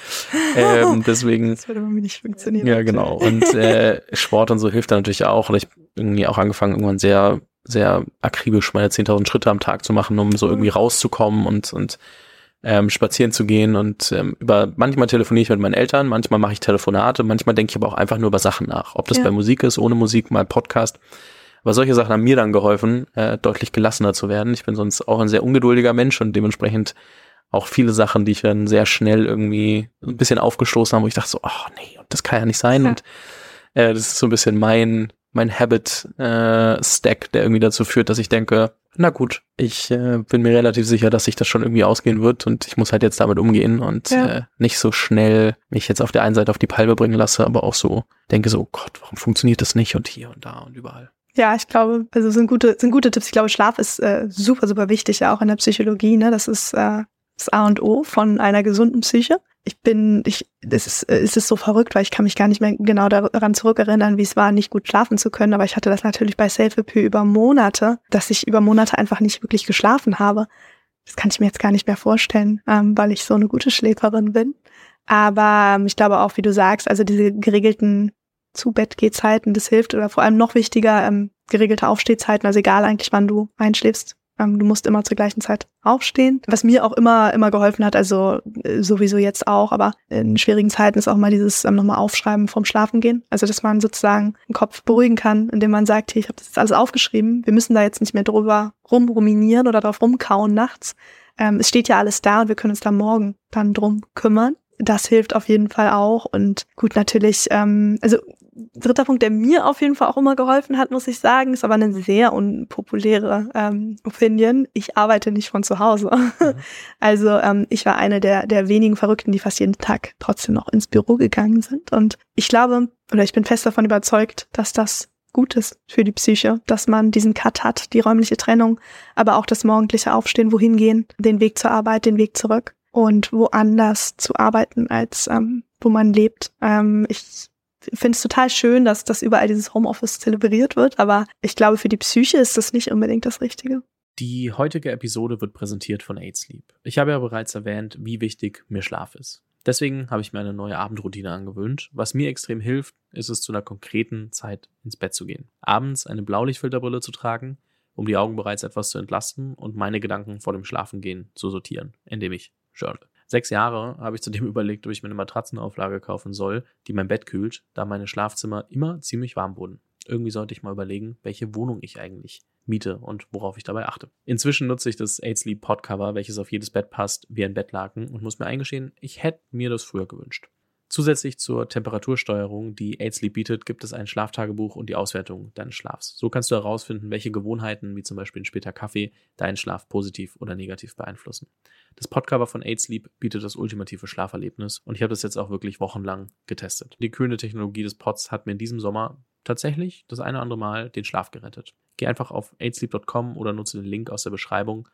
[SPEAKER 2] Ähm, deswegen.
[SPEAKER 1] Das würde bei mir nicht funktionieren.
[SPEAKER 2] Ja, genau. Und äh, Sport und so hilft da natürlich auch. Und ich irgendwie auch angefangen, irgendwann sehr, sehr akribisch meine 10.000 Schritte am Tag zu machen, um so irgendwie rauszukommen und, und ähm, spazieren zu gehen und ähm, über manchmal telefoniere ich mit meinen Eltern, manchmal mache ich Telefonate, manchmal denke ich aber auch einfach nur über Sachen nach. Ob das ja. bei Musik ist, ohne Musik, mal Podcast. Aber solche Sachen haben mir dann geholfen, äh, deutlich gelassener zu werden. Ich bin sonst auch ein sehr ungeduldiger Mensch und dementsprechend auch viele Sachen, die ich dann sehr schnell irgendwie ein bisschen aufgestoßen habe, wo ich dachte so, oh nee, das kann ja nicht sein. Ja. Und äh, das ist so ein bisschen mein, mein Habit-Stack, äh, der irgendwie dazu führt, dass ich denke, na gut, ich äh, bin mir relativ sicher, dass sich das schon irgendwie ausgehen wird und ich muss halt jetzt damit umgehen und ja. äh, nicht so schnell mich jetzt auf der einen Seite auf die Palme bringen lasse, aber auch so denke so, oh Gott, warum funktioniert das nicht und hier und da und überall.
[SPEAKER 1] Ja, ich glaube, also sind gute, sind gute Tipps. Ich glaube, Schlaf ist äh, super, super wichtig, ja auch in der Psychologie. Ne? Das ist äh, das A und O von einer gesunden Psyche ich bin, ich, es ist, es ist so verrückt, weil ich kann mich gar nicht mehr genau daran zurückerinnern, wie es war, nicht gut schlafen zu können. Aber ich hatte das natürlich bei Selfie über Monate, dass ich über Monate einfach nicht wirklich geschlafen habe. Das kann ich mir jetzt gar nicht mehr vorstellen, ähm, weil ich so eine gute Schläferin bin. Aber ähm, ich glaube auch, wie du sagst, also diese geregelten Zu-Bett-Gehzeiten, das hilft. Oder vor allem noch wichtiger, ähm, geregelte Aufstehzeiten, also egal eigentlich, wann du einschläfst, Ähm, du musst immer zur gleichen Zeit aufstehen. Was mir auch immer, immer geholfen hat, also äh, sowieso jetzt auch, aber in schwierigen Zeiten ist auch mal dieses ähm, nochmal Aufschreiben vom Schlafengehen. Also, dass man sozusagen den Kopf beruhigen kann, indem man sagt, hey, ich habe das jetzt alles aufgeschrieben. Wir müssen da jetzt nicht mehr drüber rumruminieren oder drauf rumkauen nachts. Ähm, es steht ja alles da und wir können uns da morgen dann drum kümmern. Das hilft auf jeden Fall auch. Und gut, natürlich, ähm, also dritter Punkt, der mir auf jeden Fall auch immer geholfen hat, muss ich sagen, ist aber eine sehr unpopuläre ähm, Opinion. Ich arbeite nicht von zu Hause. Mhm. Also ähm, ich war eine der, der wenigen Verrückten, die fast jeden Tag trotzdem noch ins Büro gegangen sind. Und ich glaube, oder ich bin fest davon überzeugt, dass das gut ist für die Psyche, dass man diesen Cut hat, die räumliche Trennung, aber auch das morgendliche Aufstehen, wohin gehen, den Weg zur Arbeit, den Weg zurück und woanders zu arbeiten, als ähm, wo man lebt. Ähm, ich finde es total schön, dass das überall dieses Homeoffice zelebriert wird, aber ich glaube, für die Psyche ist das nicht unbedingt das Richtige.
[SPEAKER 2] Die heutige Episode wird präsentiert von Aid Sleep. Ich habe ja bereits erwähnt, wie wichtig mir Schlaf ist. Deswegen habe ich mir eine neue Abendroutine angewöhnt. Was mir extrem hilft, ist es zu einer konkreten Zeit ins Bett zu gehen. Abends eine Blaulichtfilterbrille zu tragen, um die Augen bereits etwas zu entlasten und meine Gedanken vor dem Schlafengehen zu sortieren, indem ich journal. Sechs Jahre habe ich zudem überlegt, ob ich mir eine Matratzenauflage kaufen soll, die mein Bett kühlt, da meine Schlafzimmer immer ziemlich warm wurden. Irgendwie sollte ich mal überlegen, welche Wohnung ich eigentlich miete und worauf ich dabei achte. Inzwischen nutze ich das 8 Sleep Podcover, welches auf jedes Bett passt, wie ein Bettlaken und muss mir eingestehen, ich hätte mir das früher gewünscht. Zusätzlich zur Temperatursteuerung, die AidSleep bietet, gibt es ein Schlaftagebuch und die Auswertung deines Schlafs. So kannst du herausfinden, welche Gewohnheiten, wie zum Beispiel ein später Kaffee, deinen Schlaf positiv oder negativ beeinflussen. Das Podcover von AidSleep bietet das ultimative Schlaferlebnis und ich habe das jetzt auch wirklich wochenlang getestet. Die kühlende Technologie des Pods hat mir in diesem Sommer tatsächlich das eine oder andere Mal den Schlaf gerettet. Geh einfach auf aidsleep.com oder nutze den Link aus der Beschreibung.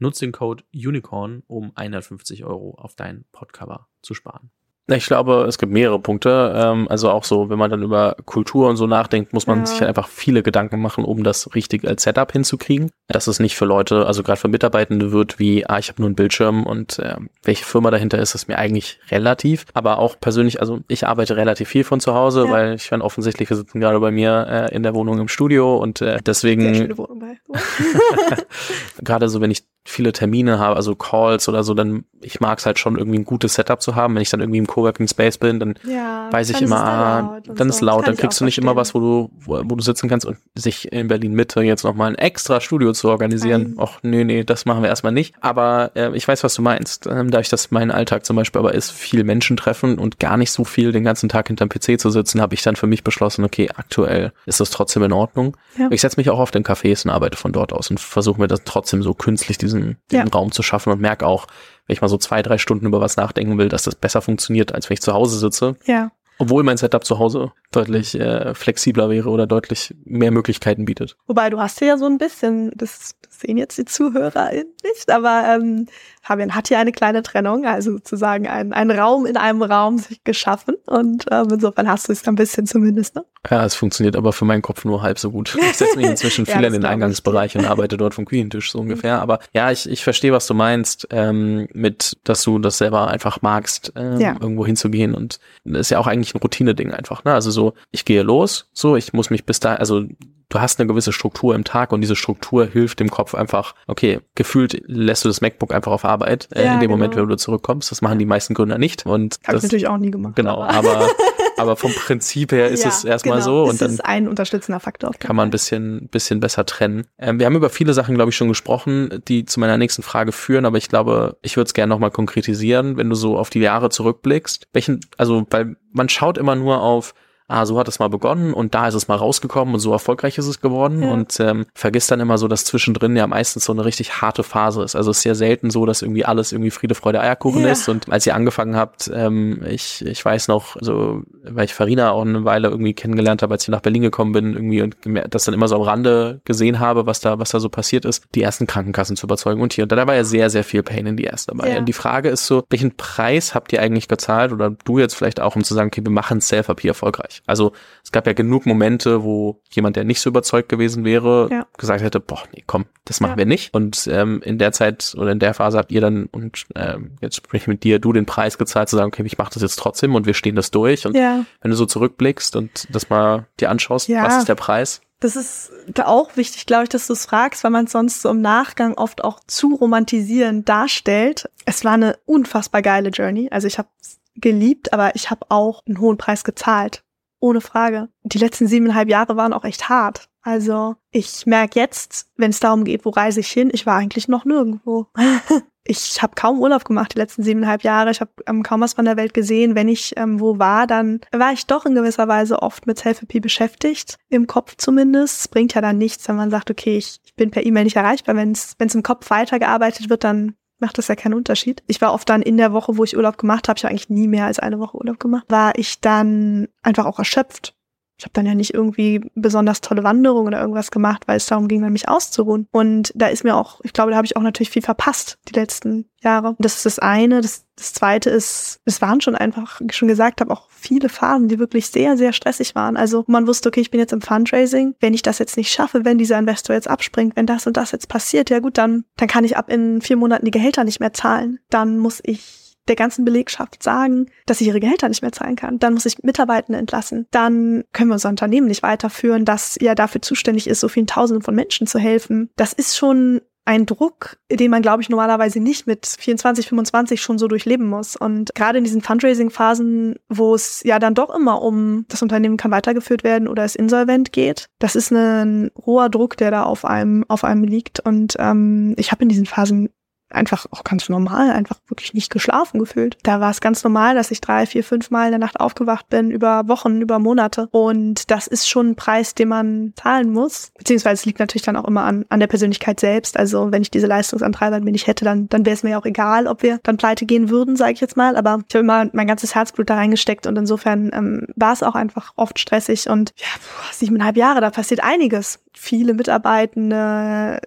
[SPEAKER 2] Nutze den Code UNICORN, um 150 Euro auf dein Podcover zu sparen. Ich glaube, es gibt mehrere Punkte. Ähm, also auch so, wenn man dann über Kultur und so nachdenkt, muss man ja. sich halt einfach viele Gedanken machen, um das richtig als Setup hinzukriegen. Dass es nicht für Leute, also gerade für Mitarbeitende wird wie, ah, ich habe nur einen Bildschirm und äh, welche Firma dahinter ist, ist mir eigentlich relativ. Aber auch persönlich, also ich arbeite relativ viel von zu Hause, ja. weil ich meine, offensichtlich, wir sitzen gerade bei mir äh, in der Wohnung im Studio und äh, deswegen. Sehr schöne Wohnung bei. gerade so, wenn ich viele Termine habe, also Calls oder so, dann ich mag es halt schon irgendwie ein gutes Setup zu haben. Wenn ich dann irgendwie im Coworking Space bin, dann ja, weiß ich immer, ah, dann ist laut, dann kriegst du nicht verstehen. immer was, wo du, wo, wo, du sitzen kannst und sich in Berlin Mitte jetzt nochmal ein extra Studio zu organisieren. Ach, nee, nee, das machen wir erstmal nicht. Aber äh, ich weiß, was du meinst. Ähm, dadurch, dass mein Alltag zum Beispiel aber ist, viel Menschen treffen und gar nicht so viel den ganzen Tag hinterm PC zu sitzen, habe ich dann für mich beschlossen, okay, aktuell ist das trotzdem in Ordnung. Ja. Ich setze mich auch auf den Cafés und arbeite von dort aus und versuche mir das trotzdem so künstlich diesen, diesen ja. Raum zu schaffen und merke auch, wenn ich mal so zwei, drei Stunden über was nachdenken will, dass das besser funktioniert, als wenn ich zu Hause sitze.
[SPEAKER 1] Ja.
[SPEAKER 2] Obwohl mein Setup zu Hause deutlich äh, flexibler wäre oder deutlich mehr Möglichkeiten bietet.
[SPEAKER 1] Wobei du hast ja so ein bisschen, das, das sehen jetzt die Zuhörer nicht, aber ähm, Fabian hat hier eine kleine Trennung, also sozusagen ein, ein Raum in einem Raum sich geschaffen und ähm, insofern hast du es ein bisschen zumindest. Ne?
[SPEAKER 2] Ja, es funktioniert aber für meinen Kopf nur halb so gut. Ich setze mich inzwischen viel ja, in den Eingangsbereich und arbeite dort vom Küchentisch so ungefähr. Aber ja, ich, ich verstehe, was du meinst, ähm, mit, dass du das selber einfach magst, ähm, ja. irgendwo hinzugehen und das ist ja auch eigentlich ein Routine-Ding einfach. Ne? Also so, ich gehe los, so, ich muss mich bis da, also du hast eine gewisse Struktur im Tag und diese Struktur hilft dem Kopf einfach, okay, gefühlt lässt du das MacBook einfach auf Arbeit äh, ja, in dem genau. Moment, wenn du zurückkommst. Das machen die meisten Gründer nicht. Und
[SPEAKER 1] Habe ich natürlich auch nie gemacht.
[SPEAKER 2] Genau, aber, aber vom Prinzip her ist ja, es erstmal genau. so. Und
[SPEAKER 1] das ist ein unterstützender Faktor.
[SPEAKER 2] Kann man ein bisschen, bisschen besser trennen. Ähm, wir haben über viele Sachen, glaube ich, schon gesprochen, die zu meiner nächsten Frage führen, aber ich glaube, ich würde es gerne nochmal konkretisieren, wenn du so auf die Jahre zurückblickst. Welchen, also, weil man schaut immer nur auf, ah, so hat es mal begonnen und da ist es mal rausgekommen und so erfolgreich ist es geworden ja. und ähm, vergisst dann immer so, dass zwischendrin ja meistens so eine richtig harte Phase ist. Also es ist sehr selten so, dass irgendwie alles irgendwie Friede, Freude, Eierkuchen ja. ist und als ihr angefangen habt, ähm, ich, ich weiß noch, so, weil ich Farina auch eine Weile irgendwie kennengelernt habe, als ich nach Berlin gekommen bin, irgendwie und das dann immer so am Rande gesehen habe, was da, was da so passiert ist, die ersten Krankenkassen zu überzeugen und hier. Und da war ja sehr, sehr viel Pain in die erste dabei. Ja. Und die Frage ist so, welchen Preis habt ihr eigentlich gezahlt oder du jetzt vielleicht auch, um zu sagen, okay, wir machen Self-Up erfolgreich? Also es gab ja genug Momente, wo jemand, der nicht so überzeugt gewesen wäre, ja. gesagt hätte, boah, nee, komm, das machen ja. wir nicht. Und ähm, in der Zeit oder in der Phase habt ihr dann, und ähm, jetzt spreche ich mit dir, du den Preis gezahlt, zu sagen, okay, ich mache das jetzt trotzdem und wir stehen das durch. Und ja. wenn du so zurückblickst und das mal dir anschaust, was ist der Preis?
[SPEAKER 1] Das ist auch wichtig, glaube ich, dass du es fragst, weil man es sonst so im Nachgang oft auch zu romantisierend darstellt. Es war eine unfassbar geile Journey. Also ich habe es geliebt, aber ich habe auch einen hohen Preis gezahlt. Ohne Frage. Die letzten siebeneinhalb Jahre waren auch echt hart. Also ich merke jetzt, wenn es darum geht, wo reise ich hin, ich war eigentlich noch nirgendwo. ich habe kaum Urlaub gemacht die letzten siebeneinhalb Jahre. Ich habe ähm, kaum was von der Welt gesehen. Wenn ich ähm, wo war, dann war ich doch in gewisser Weise oft mit Selfie beschäftigt, im Kopf zumindest. Es bringt ja dann nichts, wenn man sagt, okay, ich, ich bin per E-Mail nicht erreichbar. Wenn es im Kopf weitergearbeitet wird, dann macht das ja keinen Unterschied. Ich war oft dann in der Woche, wo ich Urlaub gemacht habe, ich habe eigentlich nie mehr als eine Woche Urlaub gemacht, war ich dann einfach auch erschöpft ich habe dann ja nicht irgendwie besonders tolle Wanderungen oder irgendwas gemacht, weil es darum ging, dann mich auszuruhen. Und da ist mir auch, ich glaube, da habe ich auch natürlich viel verpasst die letzten Jahre. Das ist das eine. Das, das zweite ist, es waren schon einfach, wie ich schon gesagt habe, auch viele Phasen, die wirklich sehr, sehr stressig waren. Also man wusste, okay, ich bin jetzt im Fundraising. Wenn ich das jetzt nicht schaffe, wenn dieser Investor jetzt abspringt, wenn das und das jetzt passiert, ja gut, dann, dann kann ich ab in vier Monaten die Gehälter nicht mehr zahlen. Dann muss ich der ganzen Belegschaft sagen, dass ich ihre Gehälter nicht mehr zahlen kann. Dann muss ich Mitarbeitende entlassen. Dann können wir unser Unternehmen nicht weiterführen, das ja dafür zuständig ist, so vielen Tausenden von Menschen zu helfen. Das ist schon ein Druck, den man, glaube ich, normalerweise nicht mit 24, 25 schon so durchleben muss. Und gerade in diesen Fundraising-Phasen, wo es ja dann doch immer um das Unternehmen kann weitergeführt werden oder es insolvent geht, das ist ein hoher Druck, der da auf einem, auf einem liegt. Und ähm, ich habe in diesen Phasen einfach auch ganz normal, einfach wirklich nicht geschlafen gefühlt. Da war es ganz normal, dass ich drei, vier, fünf Mal in der Nacht aufgewacht bin, über Wochen, über Monate. Und das ist schon ein Preis, den man zahlen muss. Beziehungsweise es liegt natürlich dann auch immer an, an der Persönlichkeit selbst. Also wenn ich diese Leistungsantreiber mir nicht hätte, dann, dann wäre es mir ja auch egal, ob wir dann pleite gehen würden, sage ich jetzt mal. Aber ich habe immer mein ganzes Herzblut da reingesteckt und insofern ähm, war es auch einfach oft stressig und ja, siebeneinhalb Jahre, da passiert einiges. Viele Mitarbeitende,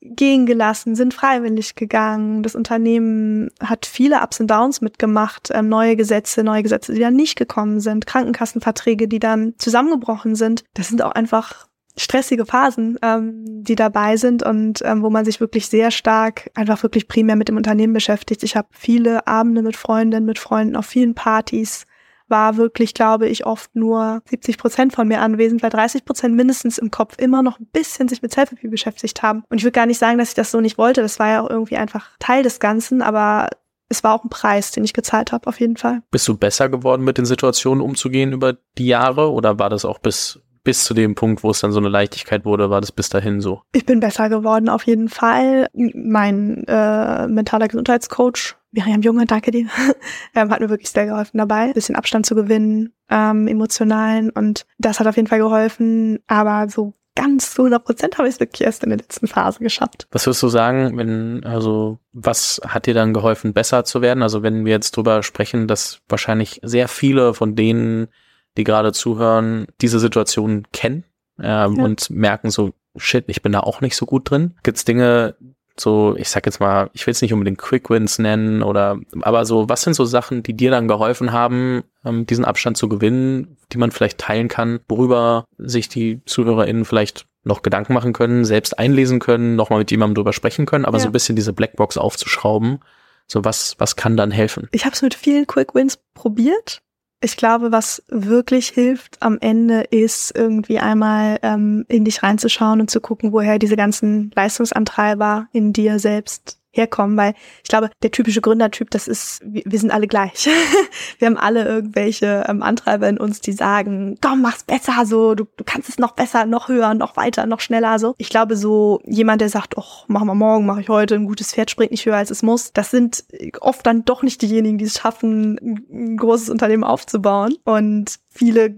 [SPEAKER 1] gehen gelassen, sind freiwillig gegangen. Das Unternehmen hat viele Ups und Downs mitgemacht, ähm, neue Gesetze, neue Gesetze, die dann nicht gekommen sind, Krankenkassenverträge, die dann zusammengebrochen sind. Das sind auch einfach stressige Phasen, ähm, die dabei sind und ähm, wo man sich wirklich sehr stark einfach wirklich primär mit dem Unternehmen beschäftigt. Ich habe viele Abende mit Freundinnen, mit Freunden auf vielen Partys, war wirklich, glaube ich, oft nur 70 Prozent von mir anwesend, weil 30 Prozent mindestens im Kopf immer noch ein bisschen sich mit Selfie beschäftigt haben. Und ich würde gar nicht sagen, dass ich das so nicht wollte. Das war ja auch irgendwie einfach Teil des Ganzen, aber es war auch ein Preis, den ich gezahlt habe, auf jeden Fall.
[SPEAKER 2] Bist du besser geworden, mit den Situationen umzugehen über die Jahre oder war das auch bis bis zu dem Punkt, wo es dann so eine Leichtigkeit wurde, war das bis dahin so?
[SPEAKER 1] Ich bin besser geworden, auf jeden Fall. Mein äh, mentaler Gesundheitscoach Miriam Junge, danke dir, ähm, hat mir wirklich sehr geholfen dabei, ein bisschen Abstand zu gewinnen, ähm, emotionalen und das hat auf jeden Fall geholfen, aber so ganz zu 100 Prozent habe ich es wirklich erst in der letzten Phase geschafft.
[SPEAKER 2] Was würdest du sagen, wenn, also, was hat dir dann geholfen, besser zu werden? Also, wenn wir jetzt drüber sprechen, dass wahrscheinlich sehr viele von denen, die gerade zuhören, diese Situation kennen ähm, ja. und merken so, shit, ich bin da auch nicht so gut drin. Gibt es Dinge, so, ich sag jetzt mal, ich will es nicht unbedingt Quick Wins nennen oder, aber so, was sind so Sachen, die dir dann geholfen haben, ähm, diesen Abstand zu gewinnen, die man vielleicht teilen kann, worüber sich die ZuhörerInnen vielleicht noch Gedanken machen können, selbst einlesen können, nochmal mit jemandem drüber sprechen können, aber ja. so ein bisschen diese Blackbox aufzuschrauben. So, was, was kann dann helfen?
[SPEAKER 1] Ich habe es mit vielen Quick Wins probiert ich glaube, was wirklich hilft am Ende ist irgendwie einmal ähm, in dich reinzuschauen und zu gucken, woher diese ganzen Leistungsantreiber in dir selbst herkommen, weil ich glaube, der typische Gründertyp, das ist, wir, sind alle gleich. wir haben alle irgendwelche ähm, Antreiber in uns, die sagen, komm, mach's besser, so, du, du kannst es noch besser, noch höher, noch weiter, noch schneller, so. Ich glaube, so jemand, der sagt, oh, machen wir morgen, mache ich heute, ein gutes Pferd springt nicht höher, als es muss, das sind oft dann doch nicht diejenigen, die es schaffen, ein großes Unternehmen aufzubauen. Und viele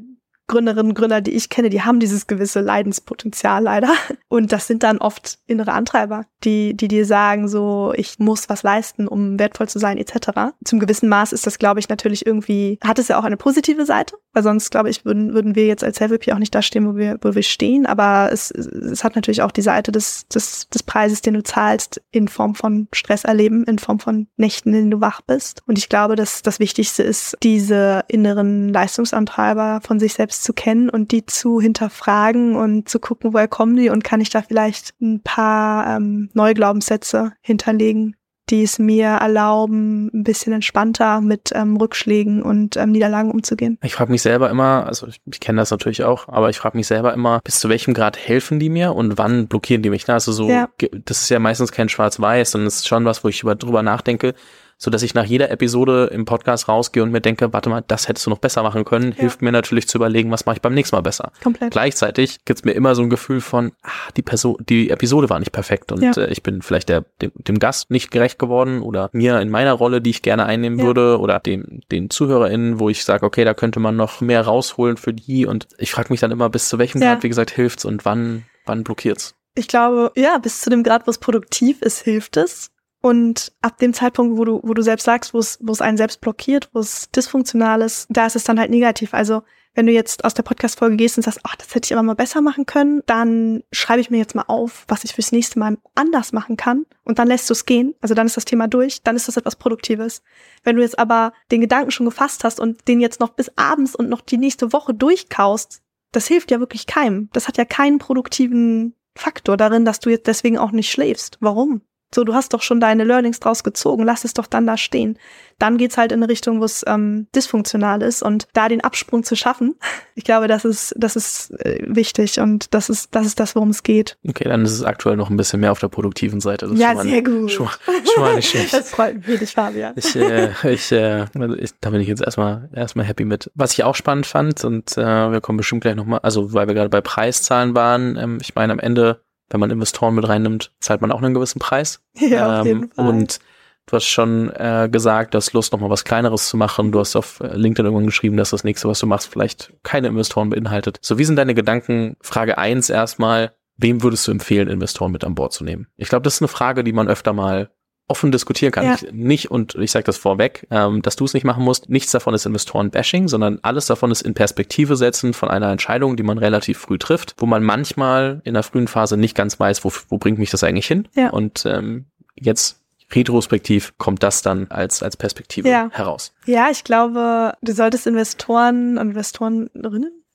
[SPEAKER 1] Gründerinnen und Gründer, die ich kenne, die haben dieses gewisse Leidenspotenzial leider. Und das sind dann oft innere Antreiber, die, die dir sagen, so, ich muss was leisten, um wertvoll zu sein, etc. Zum gewissen Maß ist das, glaube ich, natürlich irgendwie, hat es ja auch eine positive Seite, weil sonst, glaube ich, würden, würden wir jetzt als Selfie auch nicht da stehen, wo wir, wo wir stehen. Aber es, es hat natürlich auch die Seite des, des, des Preises, den du zahlst, in Form von Stress erleben, in Form von Nächten, in denen du wach bist. Und ich glaube, dass das Wichtigste ist, diese inneren Leistungsantreiber von sich selbst zu kennen und die zu hinterfragen und zu gucken, woher kommen die und kann ich da vielleicht ein paar ähm, Neuglaubenssätze hinterlegen, die es mir erlauben, ein bisschen entspannter mit ähm, Rückschlägen und ähm, Niederlagen umzugehen.
[SPEAKER 2] Ich frage mich selber immer, also ich, ich kenne das natürlich auch, aber ich frage mich selber immer, bis zu welchem Grad helfen die mir und wann blockieren die mich? Ne? Also so, ja. das ist ja meistens kein Schwarz-Weiß, sondern es ist schon was, wo ich über, drüber nachdenke, so dass ich nach jeder Episode im Podcast rausgehe und mir denke, warte mal, das hättest du noch besser machen können, ja. hilft mir natürlich zu überlegen, was mache ich beim nächsten Mal besser.
[SPEAKER 1] Komplett.
[SPEAKER 2] Gleichzeitig gibt's mir immer so ein Gefühl von, ah, die Person, die Episode war nicht perfekt und ja. äh, ich bin vielleicht der, dem, dem Gast nicht gerecht geworden oder mir in meiner Rolle, die ich gerne einnehmen ja. würde oder dem, den ZuhörerInnen, wo ich sage, okay, da könnte man noch mehr rausholen für die und ich frage mich dann immer, bis zu welchem Grad, wie gesagt, hilft's und wann, wann blockiert's?
[SPEAKER 1] Ich glaube, ja, bis zu dem Grad, wo es produktiv ist, hilft es. Und ab dem Zeitpunkt, wo du, wo du selbst sagst, wo es, wo es einen selbst blockiert, wo es dysfunktional ist, da ist es dann halt negativ. Also wenn du jetzt aus der Podcast-Folge gehst und sagst, ach, das hätte ich aber mal besser machen können, dann schreibe ich mir jetzt mal auf, was ich fürs nächste Mal anders machen kann. Und dann lässt du es gehen. Also dann ist das Thema durch, dann ist das etwas Produktives. Wenn du jetzt aber den Gedanken schon gefasst hast und den jetzt noch bis abends und noch die nächste Woche durchkaust, das hilft ja wirklich keinem. Das hat ja keinen produktiven Faktor darin, dass du jetzt deswegen auch nicht schläfst. Warum? So, du hast doch schon deine Learnings draus gezogen, lass es doch dann da stehen. Dann geht's halt in eine Richtung, wo es ähm, dysfunktional ist und da den Absprung zu schaffen, ich glaube, das ist, das ist äh, wichtig und das ist, das ist das, worum es geht.
[SPEAKER 2] Okay, dann ist es aktuell noch ein bisschen mehr auf der produktiven Seite. Das
[SPEAKER 1] ja, sehr gut.
[SPEAKER 2] Schon, schon mal nicht schlecht.
[SPEAKER 1] Das freut mich Fabian.
[SPEAKER 2] Ich, äh, ich, äh, also ich, da bin ich jetzt erstmal, erstmal happy mit. Was ich auch spannend fand und äh, wir kommen bestimmt gleich nochmal, also weil wir gerade bei Preiszahlen waren, ähm, ich meine am Ende wenn man Investoren mit reinnimmt, zahlt man auch einen gewissen Preis.
[SPEAKER 1] Ja, auf jeden ähm, Fall.
[SPEAKER 2] Und du hast schon äh, gesagt, du hast Lust, noch mal was Kleineres zu machen. Du hast auf äh, LinkedIn irgendwann geschrieben, dass das nächste, was du machst, vielleicht keine Investoren beinhaltet. So, wie sind deine Gedanken? Frage eins erstmal, wem würdest du empfehlen, Investoren mit an Bord zu nehmen? Ich glaube, das ist eine Frage, die man öfter mal offen diskutieren kann. Ja. Ich, nicht, und ich sage das vorweg, ähm, dass du es nicht machen musst, nichts davon ist Investoren-Bashing, sondern alles davon ist in Perspektive setzen von einer Entscheidung, die man relativ früh trifft, wo man manchmal in der frühen Phase nicht ganz weiß, wo, wo bringt mich das eigentlich hin.
[SPEAKER 1] Ja.
[SPEAKER 2] Und ähm, jetzt retrospektiv kommt das dann als, als Perspektive ja. heraus.
[SPEAKER 1] Ja, ich glaube, du solltest Investoren und Investorinnen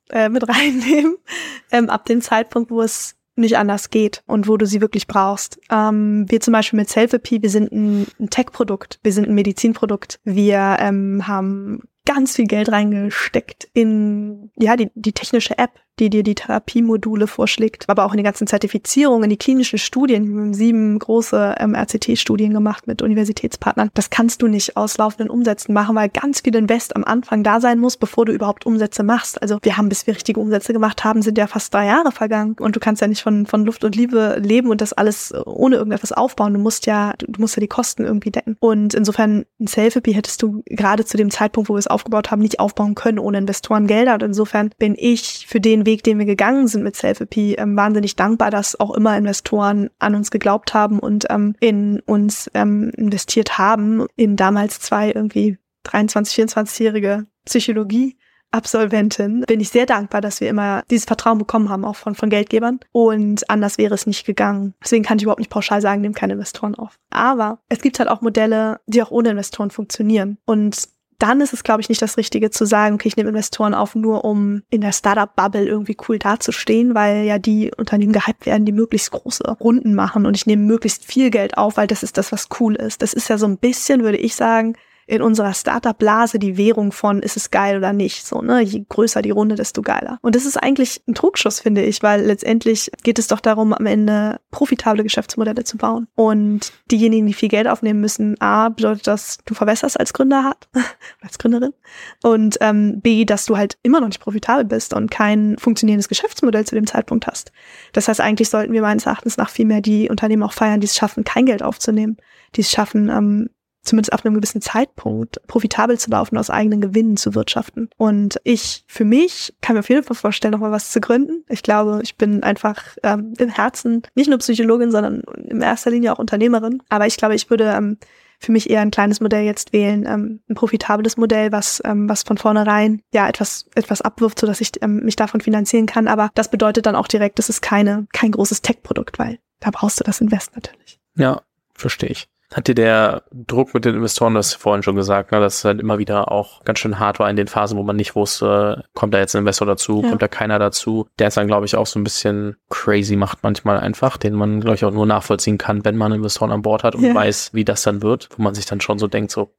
[SPEAKER 1] äh, mit reinnehmen, ähm, ab dem Zeitpunkt, wo es nicht anders geht und wo du sie wirklich brauchst. Ähm, wir zum Beispiel mit Selfie, wir sind ein, ein Tech-Produkt, wir sind ein Medizinprodukt. Wir ähm, haben ganz viel Geld reingesteckt in ja die, die technische App, die dir die Therapiemodule vorschlägt, aber auch in die ganzen Zertifizierungen, in die klinischen Studien. Wir haben sieben große ähm, RCT-Studien gemacht mit Universitätspartnern. Das kannst du nicht aus laufenden Umsätzen machen, weil ganz viel Invest am Anfang da sein muss, bevor du überhaupt Umsätze machst. Also wir haben, bis wir richtige Umsätze gemacht haben, sind ja fast drei Jahre vergangen und du kannst ja nicht von, von Luft und Liebe leben und das alles ohne irgendetwas aufbauen. Du musst ja, du musst ja die Kosten irgendwie decken. Und insofern ein Selfie hättest du gerade zu dem Zeitpunkt, wo wir es aufgebaut haben, nicht aufbauen können ohne Investorengelder. Und insofern bin ich für den Weg, den wir gegangen sind mit Selfie, ähm, wahnsinnig dankbar, dass auch immer Investoren an uns geglaubt haben und ähm, in uns ähm, investiert haben. In damals zwei irgendwie 23, 24-jährige Psychologie. Absolventin bin ich sehr dankbar, dass wir immer dieses Vertrauen bekommen haben, auch von, von Geldgebern. Und anders wäre es nicht gegangen. Deswegen kann ich überhaupt nicht pauschal sagen, nimm keine Investoren auf. Aber es gibt halt auch Modelle, die auch ohne Investoren funktionieren. Und dann ist es, glaube ich, nicht das Richtige zu sagen, okay, ich nehme Investoren auf, nur um in der Startup-Bubble irgendwie cool dazustehen, weil ja die Unternehmen gehypt werden, die möglichst große Runden machen und ich nehme möglichst viel Geld auf, weil das ist das, was cool ist. Das ist ja so ein bisschen, würde ich sagen, in unserer Startup-Blase die Währung von, ist es geil oder nicht. So, ne? Je größer die Runde, desto geiler. Und das ist eigentlich ein Trugschuss, finde ich, weil letztendlich geht es doch darum, am Ende profitable Geschäftsmodelle zu bauen. Und diejenigen, die viel Geld aufnehmen müssen, A, bedeutet das, du verwässerst als Gründer hart, als Gründerin. Und ähm, B, dass du halt immer noch nicht profitabel bist und kein funktionierendes Geschäftsmodell zu dem Zeitpunkt hast. Das heißt, eigentlich sollten wir meines Erachtens nach viel mehr die Unternehmen auch feiern, die es schaffen, kein Geld aufzunehmen, die es schaffen, ähm, zumindest auf einem gewissen Zeitpunkt profitabel zu laufen, aus eigenen Gewinnen zu wirtschaften. Und ich für mich kann mir auf jeden Fall vorstellen, nochmal was zu gründen. Ich glaube, ich bin einfach ähm, im Herzen nicht nur Psychologin, sondern in erster Linie auch Unternehmerin. Aber ich glaube, ich würde ähm, für mich eher ein kleines Modell jetzt wählen, ähm, ein profitables Modell, was ähm, was von vornherein ja etwas etwas abwirft, so dass ich ähm, mich davon finanzieren kann. Aber das bedeutet dann auch direkt, es ist keine kein großes Tech-Produkt, weil da brauchst du das Invest natürlich.
[SPEAKER 2] Ja, verstehe ich. Hat dir der Druck mit den Investoren, das vorhin schon gesagt, ne, dass es halt immer wieder auch ganz schön hart war in den Phasen, wo man nicht wusste, kommt da jetzt ein Investor dazu, ja. kommt da keiner dazu. Der ist dann, glaube ich, auch so ein bisschen crazy macht manchmal einfach, den man, glaube ich, auch nur nachvollziehen kann, wenn man Investoren an Bord hat und ja. weiß, wie das dann wird, wo man sich dann schon so denkt, so,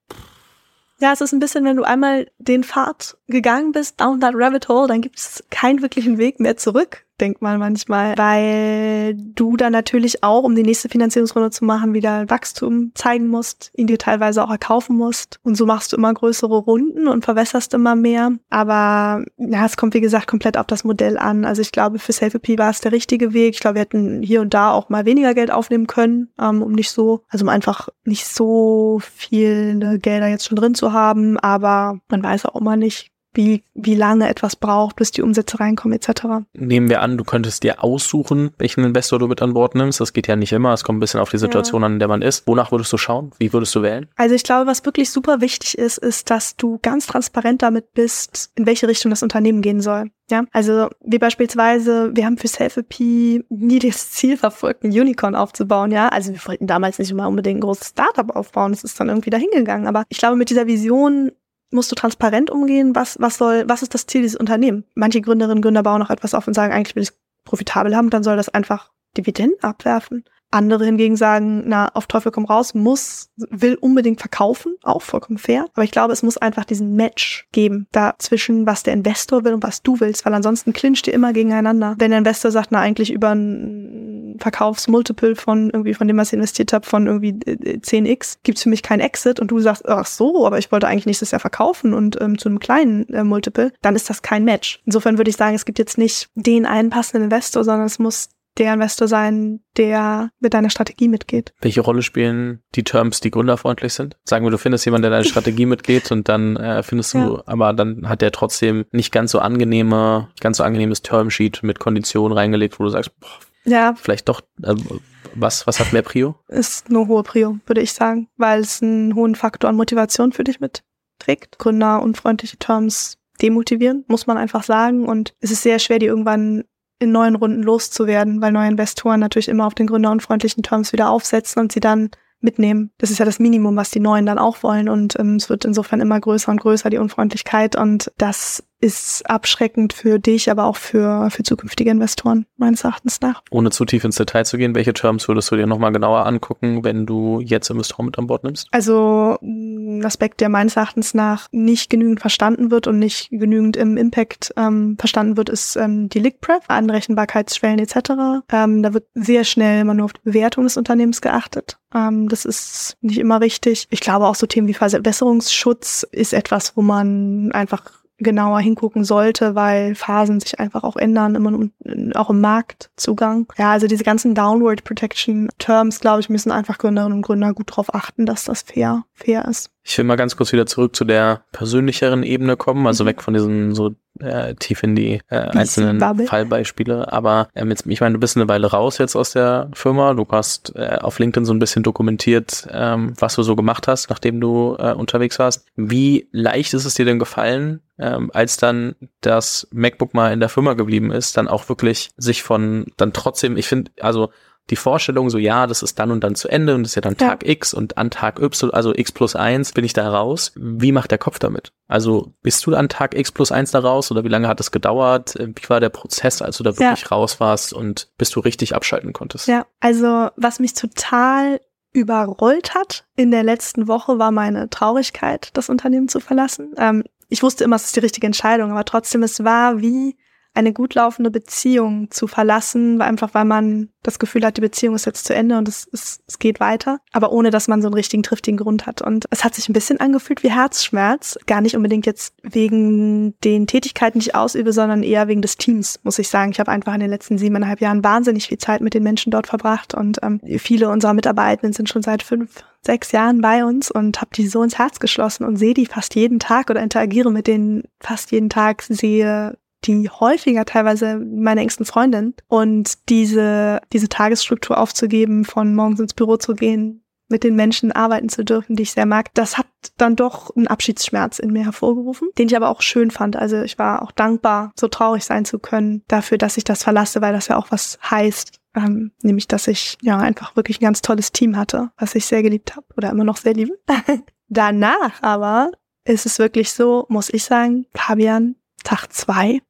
[SPEAKER 1] ja, es ist ein bisschen, wenn du einmal den Pfad gegangen bist, down that rabbit hole, dann gibt es keinen wirklichen Weg mehr zurück denkt man manchmal, weil du dann natürlich auch, um die nächste Finanzierungsrunde zu machen, wieder Wachstum zeigen musst, ihn dir teilweise auch erkaufen musst. Und so machst du immer größere Runden und verwässerst immer mehr. Aber ja, es kommt wie gesagt komplett auf das Modell an. Also ich glaube, für Selfie war es der richtige Weg. Ich glaube, wir hätten hier und da auch mal weniger Geld aufnehmen können, ähm, um nicht so, also um einfach nicht so viele Gelder jetzt schon drin zu haben. Aber man weiß auch immer nicht, wie, wie lange etwas braucht, bis die Umsätze reinkommen etc.
[SPEAKER 2] Nehmen wir an, du könntest dir aussuchen, welchen Investor du mit an Bord nimmst. Das geht ja nicht immer. Es kommt ein bisschen auf die Situation ja. an, in der man ist. Wonach würdest du schauen? Wie würdest du wählen?
[SPEAKER 1] Also ich glaube, was wirklich super wichtig ist, ist, dass du ganz transparent damit bist, in welche Richtung das Unternehmen gehen soll. Ja, also wie beispielsweise, wir haben für Selfie nie das Ziel verfolgt, ein Unicorn aufzubauen, ja. Also wir wollten damals nicht immer unbedingt ein großes Startup aufbauen, das ist dann irgendwie dahingegangen. Aber ich glaube, mit dieser Vision musst du transparent umgehen, was, was soll, was ist das Ziel dieses Unternehmens? Manche Gründerinnen und Gründer bauen auch etwas auf und sagen, eigentlich will ich es profitabel haben, dann soll das einfach Dividenden abwerfen. Andere hingegen sagen, na, auf Teufel komm raus, muss, will unbedingt verkaufen, auch vollkommen fair. Aber ich glaube, es muss einfach diesen Match geben, dazwischen, was der Investor will und was du willst, weil ansonsten clincht ihr immer gegeneinander. Wenn der Investor sagt, na, eigentlich über ein Verkaufsmultiple von irgendwie, von dem, was ich investiert habe, von irgendwie 10x, äh, gibt's für mich keinen Exit und du sagst, ach so, aber ich wollte eigentlich nächstes Jahr verkaufen und ähm, zu einem kleinen äh, Multiple, dann ist das kein Match. Insofern würde ich sagen, es gibt jetzt nicht den einen passenden Investor, sondern es muss der Investor sein, der mit deiner Strategie mitgeht.
[SPEAKER 2] Welche Rolle spielen die Terms, die gründerfreundlich sind? Sagen wir, du findest jemanden, der deine Strategie mitgeht und dann äh, findest du, ja. aber dann hat der trotzdem nicht ganz so angenehme, ganz so angenehmes Termsheet mit Konditionen reingelegt, wo du sagst, boah, ja. vielleicht doch, also, was, was hat mehr Prio?
[SPEAKER 1] Ist nur hohe Prio, würde ich sagen, weil es einen hohen Faktor an Motivation für dich mitträgt. Gründer unfreundliche Terms demotivieren, muss man einfach sagen. Und es ist sehr schwer, die irgendwann in neuen Runden loszuwerden, weil neue Investoren natürlich immer auf den gründerunfreundlichen Terms wieder aufsetzen und sie dann mitnehmen. Das ist ja das Minimum, was die Neuen dann auch wollen. Und ähm, es wird insofern immer größer und größer, die Unfreundlichkeit. Und das ist abschreckend für dich, aber auch für, für zukünftige Investoren, meines Erachtens nach.
[SPEAKER 2] Ohne zu tief ins Detail zu gehen, welche Terms würdest du dir nochmal genauer angucken, wenn du jetzt Investoren mit an Bord nimmst?
[SPEAKER 1] Also ein Aspekt, der meines Erachtens nach nicht genügend verstanden wird und nicht genügend im Impact ähm, verstanden wird, ist ähm, die Lick Prep, Anrechenbarkeitsschwellen etc. Ähm, da wird sehr schnell immer nur auf die Bewertung des Unternehmens geachtet. Ähm, das ist nicht immer richtig. Ich glaube auch so Themen wie Verbesserungsschutz ist etwas, wo man einfach genauer hingucken sollte, weil Phasen sich einfach auch ändern, immer auch im Marktzugang. Ja, also diese ganzen Downward Protection Terms, glaube ich, müssen einfach Gründerinnen und Gründer gut darauf achten, dass das fair, fair ist.
[SPEAKER 2] Ich will mal ganz kurz wieder zurück zu der persönlicheren Ebene kommen, also mhm. weg von diesen so äh, tief in die äh, einzelnen Bubble. Fallbeispiele. Aber ähm, jetzt, ich meine, du bist eine Weile raus jetzt aus der Firma. Du hast äh, auf LinkedIn so ein bisschen dokumentiert, ähm, was du so gemacht hast, nachdem du äh, unterwegs warst. Wie leicht ist es dir denn gefallen, ähm, als dann das MacBook mal in der Firma geblieben ist, dann auch wirklich sich von dann trotzdem, ich finde, also die Vorstellung so, ja, das ist dann und dann zu Ende und das ist ja dann Tag ja. X und an Tag Y, also X plus eins bin ich da raus. Wie macht der Kopf damit? Also bist du an Tag X plus eins da raus oder wie lange hat es gedauert? Wie war der Prozess, als du da wirklich ja. raus warst und bis du richtig abschalten konntest?
[SPEAKER 1] Ja, also was mich total überrollt hat in der letzten Woche war meine Traurigkeit, das Unternehmen zu verlassen. Ähm, ich wusste immer, es ist die richtige Entscheidung, aber trotzdem, es war wie eine gut laufende Beziehung zu verlassen, einfach weil man das Gefühl hat, die Beziehung ist jetzt zu Ende und es, es, es geht weiter, aber ohne dass man so einen richtigen, triftigen Grund hat. Und es hat sich ein bisschen angefühlt wie Herzschmerz, gar nicht unbedingt jetzt wegen den Tätigkeiten, die ich ausübe, sondern eher wegen des Teams, muss ich sagen. Ich habe einfach in den letzten siebeneinhalb Jahren wahnsinnig viel Zeit mit den Menschen dort verbracht und ähm, viele unserer Mitarbeitenden sind schon seit fünf, sechs Jahren bei uns und habe die so ins Herz geschlossen und sehe die fast jeden Tag oder interagiere mit denen fast jeden Tag, sehe die häufiger teilweise meine engsten Freundin. Und diese, diese Tagesstruktur aufzugeben, von morgens ins Büro zu gehen, mit den Menschen arbeiten zu dürfen, die ich sehr mag, das hat dann doch einen Abschiedsschmerz in mir hervorgerufen, den ich aber auch schön fand. Also ich war auch dankbar, so traurig sein zu können dafür, dass ich das verlasse, weil das ja auch was heißt, Ähm, nämlich, dass ich ja einfach wirklich ein ganz tolles Team hatte, was ich sehr geliebt habe oder immer noch sehr liebe. Danach aber ist es wirklich so, muss ich sagen, Fabian, Tag zwei,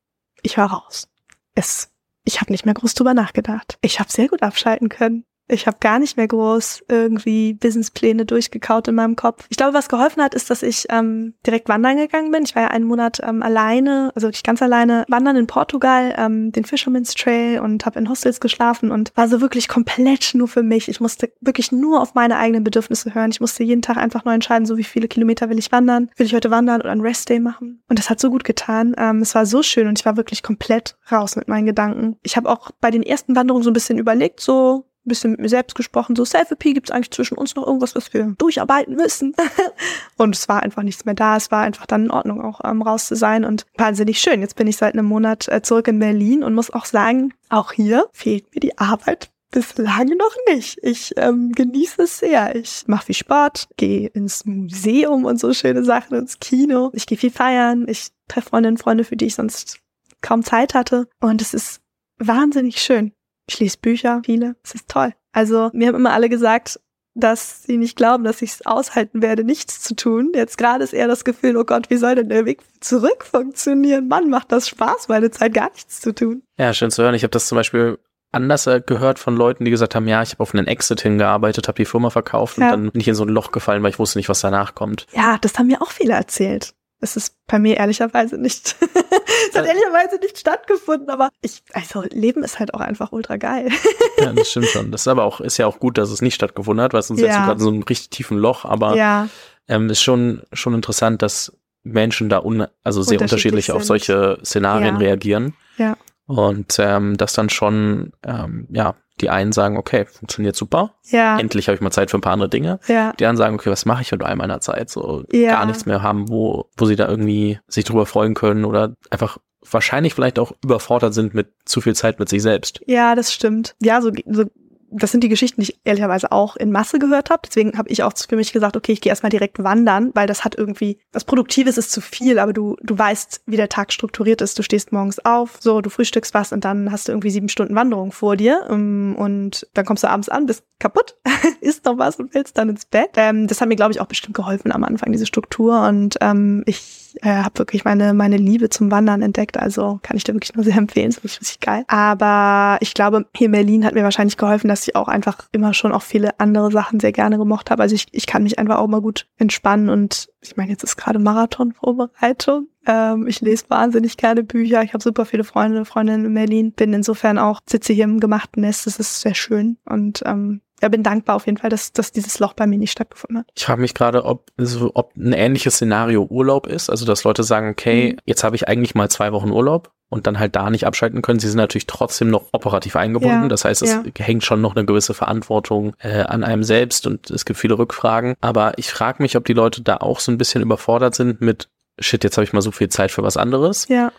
[SPEAKER 1] ich war raus. Es, ich habe nicht mehr groß drüber nachgedacht. Ich habe sehr gut abschalten können. Ich habe gar nicht mehr groß irgendwie Businesspläne durchgekaut in meinem Kopf. Ich glaube, was geholfen hat, ist, dass ich ähm, direkt wandern gegangen bin. Ich war ja einen Monat ähm, alleine, also wirklich ganz alleine, wandern in Portugal, ähm, den Fisherman's Trail und habe in Hostels geschlafen und war so wirklich komplett nur für mich. Ich musste wirklich nur auf meine eigenen Bedürfnisse hören. Ich musste jeden Tag einfach neu entscheiden, so wie viele Kilometer will ich wandern, will ich heute wandern oder einen Restday machen. Und das hat so gut getan. Ähm, es war so schön und ich war wirklich komplett raus mit meinen Gedanken. Ich habe auch bei den ersten Wanderungen so ein bisschen überlegt, so ein bisschen mit mir selbst gesprochen, so Selfie gibt es eigentlich zwischen uns noch irgendwas, was wir durcharbeiten müssen. und es war einfach nichts mehr da. Es war einfach dann in Ordnung, auch ähm, raus zu sein und wahnsinnig schön. Jetzt bin ich seit einem Monat äh, zurück in Berlin und muss auch sagen, auch hier fehlt mir die Arbeit bislang noch nicht. Ich ähm, genieße es sehr. Ich mache viel Sport, gehe ins Museum und so schöne Sachen, ins Kino. Ich gehe viel feiern. Ich treffe Freundinnen und Freunde, für die ich sonst kaum Zeit hatte. Und es ist wahnsinnig schön. Ich lese Bücher, viele. Es ist toll. Also mir haben immer alle gesagt, dass sie nicht glauben, dass ich es aushalten werde, nichts zu tun. Jetzt gerade ist eher das Gefühl, oh Gott, wie soll denn der Weg zurück funktionieren? Mann, macht das Spaß, meine Zeit gar nichts zu tun.
[SPEAKER 2] Ja, schön zu hören. Ich habe das zum Beispiel anders gehört von Leuten, die gesagt haben, ja, ich habe auf einen Exit hingearbeitet, habe die Firma verkauft ja. und dann bin ich in so ein Loch gefallen, weil ich wusste nicht, was danach kommt.
[SPEAKER 1] Ja, das haben mir auch viele erzählt. Es ist bei mir ehrlicherweise nicht. es hat ehrlicherweise nicht stattgefunden, aber ich, also Leben ist halt auch einfach ultra geil.
[SPEAKER 2] ja, das stimmt schon. Das ist aber auch, ist ja auch gut, dass es nicht stattgefunden hat, weil sonst ja. du gerade so einem richtig tiefen Loch, aber
[SPEAKER 1] ja.
[SPEAKER 2] ähm, ist schon, schon interessant, dass Menschen da un, also sehr unterschiedlich, unterschiedlich auf solche Szenarien ja. reagieren.
[SPEAKER 1] Ja.
[SPEAKER 2] Und ähm, das dann schon, ähm, ja, die einen sagen, okay, funktioniert super.
[SPEAKER 1] Ja.
[SPEAKER 2] Endlich habe ich mal Zeit für ein paar andere Dinge.
[SPEAKER 1] Ja.
[SPEAKER 2] Die anderen sagen, okay, was mache ich mit all meiner Zeit? So
[SPEAKER 1] ja.
[SPEAKER 2] gar nichts mehr haben, wo, wo sie da irgendwie sich drüber freuen können oder einfach wahrscheinlich vielleicht auch überfordert sind mit zu viel Zeit mit sich selbst.
[SPEAKER 1] Ja, das stimmt. Ja, so, so das sind die Geschichten, die ich ehrlicherweise auch in Masse gehört habe. Deswegen habe ich auch für mich gesagt, okay, ich gehe erstmal direkt wandern, weil das hat irgendwie, was Produktives ist zu viel, aber du, du weißt, wie der Tag strukturiert ist. Du stehst morgens auf, so, du frühstückst was und dann hast du irgendwie sieben Stunden Wanderung vor dir um, und dann kommst du abends an, bist kaputt, isst noch was und fällst dann ins Bett. Ähm, das hat mir, glaube ich, auch bestimmt geholfen am Anfang, diese Struktur und ähm, ich äh, habe wirklich meine, meine Liebe zum Wandern entdeckt. Also kann ich dir wirklich nur sehr empfehlen. Das ist wirklich richtig geil. Aber ich glaube, hier in Berlin hat mir wahrscheinlich geholfen, dass ich auch einfach immer schon auch viele andere Sachen sehr gerne gemocht habe. Also ich, ich kann mich einfach auch mal gut entspannen und ich meine, jetzt ist gerade Marathonvorbereitung. Ähm, ich lese wahnsinnig gerne Bücher. Ich habe super viele Freunde, Freundinnen in Berlin. Bin insofern auch, sitze hier im gemachten Nest. Das ist sehr schön. Und ähm, ja, bin dankbar auf jeden Fall, dass, dass dieses Loch bei mir nicht stattgefunden hat.
[SPEAKER 2] Ich frage mich gerade, ob, also, ob ein ähnliches Szenario Urlaub ist. Also, dass Leute sagen, okay, mhm. jetzt habe ich eigentlich mal zwei Wochen Urlaub und dann halt da nicht abschalten können. Sie sind natürlich trotzdem noch operativ eingebunden. Ja, das heißt, es ja. hängt schon noch eine gewisse Verantwortung äh, an einem selbst und es gibt viele Rückfragen. Aber ich frage mich, ob die Leute da auch so ein bisschen überfordert sind mit, shit, jetzt habe ich mal so viel Zeit für was anderes.
[SPEAKER 1] Ja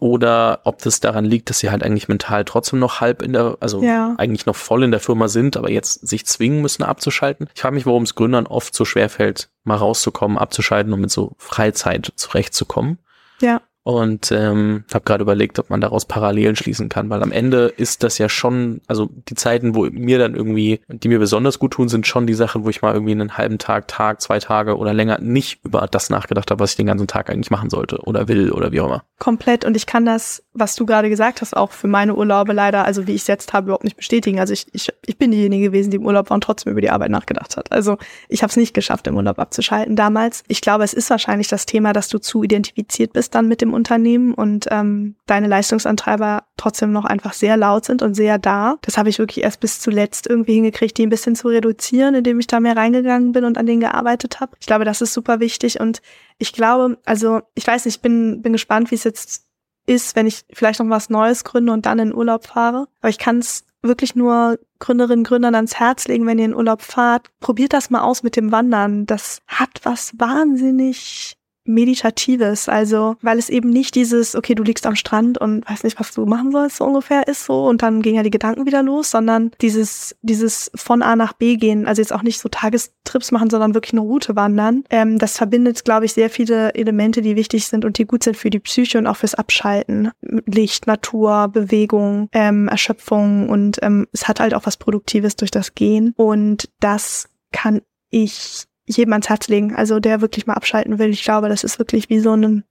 [SPEAKER 2] oder ob das daran liegt, dass sie halt eigentlich mental trotzdem noch halb in der, also ja. eigentlich noch voll in der Firma sind, aber jetzt sich zwingen müssen abzuschalten. Ich frage mich, warum es Gründern oft so schwer fällt, mal rauszukommen, abzuschalten und mit so Freizeit zurechtzukommen.
[SPEAKER 1] Ja.
[SPEAKER 2] Und ähm, habe gerade überlegt, ob man daraus Parallelen schließen kann, weil am Ende ist das ja schon, also die Zeiten, wo mir dann irgendwie, die mir besonders gut tun, sind schon die Sachen, wo ich mal irgendwie einen halben Tag, Tag, zwei Tage oder länger nicht über das nachgedacht habe, was ich den ganzen Tag eigentlich machen sollte oder will oder wie auch immer.
[SPEAKER 1] Komplett. Und ich kann das, was du gerade gesagt hast, auch für meine Urlaube leider, also wie ich es jetzt habe, überhaupt nicht bestätigen. Also ich, ich, ich bin diejenige gewesen, die im Urlaub war und trotzdem über die Arbeit nachgedacht hat. Also ich habe es nicht geschafft, im Urlaub abzuschalten damals. Ich glaube, es ist wahrscheinlich das Thema, dass du zu identifiziert bist dann mit dem Unternehmen und ähm, deine Leistungsantreiber trotzdem noch einfach sehr laut sind und sehr da. Das habe ich wirklich erst bis zuletzt irgendwie hingekriegt, die ein bisschen zu reduzieren, indem ich da mehr reingegangen bin und an denen gearbeitet habe. Ich glaube, das ist super wichtig und ich glaube, also ich weiß nicht, ich bin, bin gespannt, wie es jetzt ist, wenn ich vielleicht noch was Neues gründe und dann in Urlaub fahre. Aber ich kann es wirklich nur Gründerinnen, Gründern ans Herz legen, wenn ihr in Urlaub fahrt. Probiert das mal aus mit dem Wandern. Das hat was wahnsinnig Meditatives, also weil es eben nicht dieses, okay, du liegst am Strand und weißt nicht, was du machen sollst, so ungefähr ist so. Und dann gehen ja die Gedanken wieder los, sondern dieses, dieses von A nach B gehen, also jetzt auch nicht so Tagestrips machen, sondern wirklich eine Route wandern, ähm, das verbindet, glaube ich, sehr viele Elemente, die wichtig sind und die gut sind für die Psyche und auch fürs Abschalten. Licht, Natur, Bewegung, ähm, Erschöpfung und ähm, es hat halt auch was Produktives durch das Gehen. Und das kann ich jedem ans Herz legen, also der wirklich mal abschalten will. Ich glaube, das ist wirklich wie so ein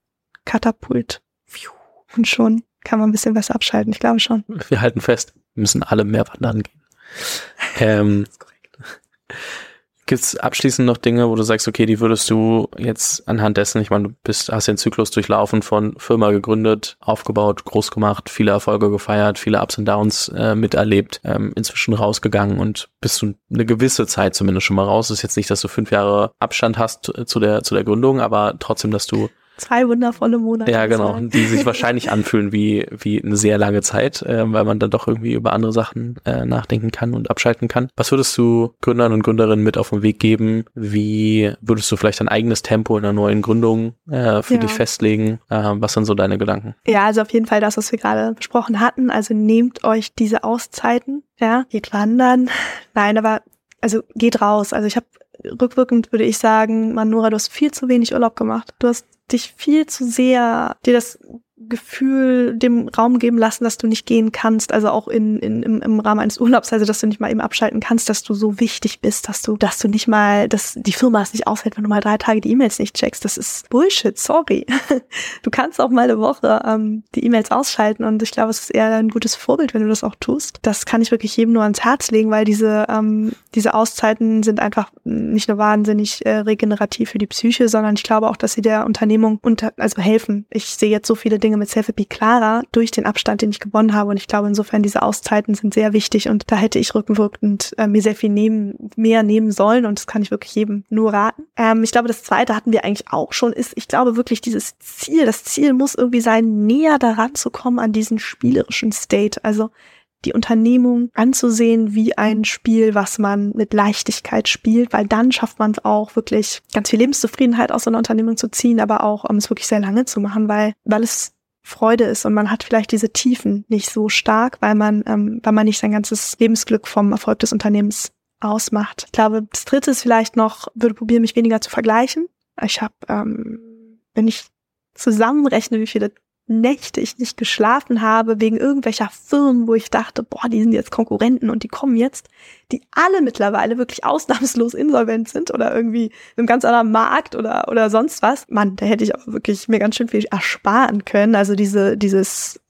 [SPEAKER 1] Katapult. Und schon kann man ein bisschen besser abschalten. Ich glaube schon.
[SPEAKER 2] Wir halten fest, wir müssen alle mehr wandern gehen. Ähm, Gibt es abschließend noch Dinge, wo du sagst, okay, die würdest du jetzt anhand dessen, ich meine, du bist, hast den Zyklus durchlaufen von Firma gegründet, aufgebaut, groß gemacht, viele Erfolge gefeiert, viele Ups und Downs äh, miterlebt, ähm, inzwischen rausgegangen und bist du eine gewisse Zeit zumindest schon mal raus. ist jetzt nicht, dass du fünf Jahre Abstand hast zu der, zu der Gründung, aber trotzdem, dass du
[SPEAKER 1] Zwei wundervolle Monate.
[SPEAKER 2] Ja, genau. Die sich wahrscheinlich anfühlen wie, wie eine sehr lange Zeit, äh, weil man dann doch irgendwie über andere Sachen äh, nachdenken kann und abschalten kann. Was würdest du Gründern und Gründerinnen mit auf den Weg geben? Wie würdest du vielleicht dein eigenes Tempo in einer neuen Gründung äh, für ja. dich festlegen? Äh, was sind so deine Gedanken?
[SPEAKER 1] Ja, also auf jeden Fall das, was wir gerade besprochen hatten. Also nehmt euch diese Auszeiten, ja, geht wandern. Nein, aber also geht raus. Also ich habe rückwirkend würde ich sagen, Manora, du hast viel zu wenig Urlaub gemacht. Du hast dich viel zu sehr dir das Gefühl dem Raum geben lassen, dass du nicht gehen kannst, also auch in, in, im, im Rahmen eines Urlaubs, also dass du nicht mal eben abschalten kannst, dass du so wichtig bist, dass du, dass du nicht mal, dass die Firma es nicht aushält, wenn du mal drei Tage die E-Mails nicht checkst. Das ist Bullshit, sorry. Du kannst auch mal eine Woche ähm, die E-Mails ausschalten und ich glaube, es ist eher ein gutes Vorbild, wenn du das auch tust. Das kann ich wirklich jedem nur ans Herz legen, weil diese, ähm, diese Auszeiten sind einfach nicht nur wahnsinnig äh, regenerativ für die Psyche, sondern ich glaube auch, dass sie der Unternehmung unter, also helfen. Ich sehe jetzt so viele Dinge mit Selfie klarer durch den Abstand, den ich gewonnen habe. Und ich glaube, insofern diese Auszeiten sind sehr wichtig und da hätte ich rückenwirkend äh, mir sehr viel nehmen, mehr nehmen sollen und das kann ich wirklich jedem nur raten. Ähm, ich glaube, das zweite hatten wir eigentlich auch schon, ist, ich glaube wirklich dieses Ziel, das Ziel muss irgendwie sein, näher daran zu kommen an diesen spielerischen State. Also die Unternehmung anzusehen wie ein Spiel, was man mit Leichtigkeit spielt, weil dann schafft man es auch wirklich ganz viel Lebenszufriedenheit aus so einer Unternehmung zu ziehen, aber auch um es wirklich sehr lange zu machen, weil, weil es Freude ist und man hat vielleicht diese Tiefen nicht so stark, weil man, ähm, weil man nicht sein ganzes Lebensglück vom Erfolg des Unternehmens ausmacht. Ich glaube, das dritte ist vielleicht noch, würde probieren, mich weniger zu vergleichen. Ich habe, ähm, wenn ich zusammenrechne, wie viele Nächte ich nicht geschlafen habe wegen irgendwelcher Firmen, wo ich dachte, boah, die sind jetzt Konkurrenten und die kommen jetzt, die alle mittlerweile wirklich ausnahmslos insolvent sind oder irgendwie im ganz anderen Markt oder, oder sonst was. Mann, da hätte ich aber wirklich mir ganz schön viel ersparen können. Also diese, dieses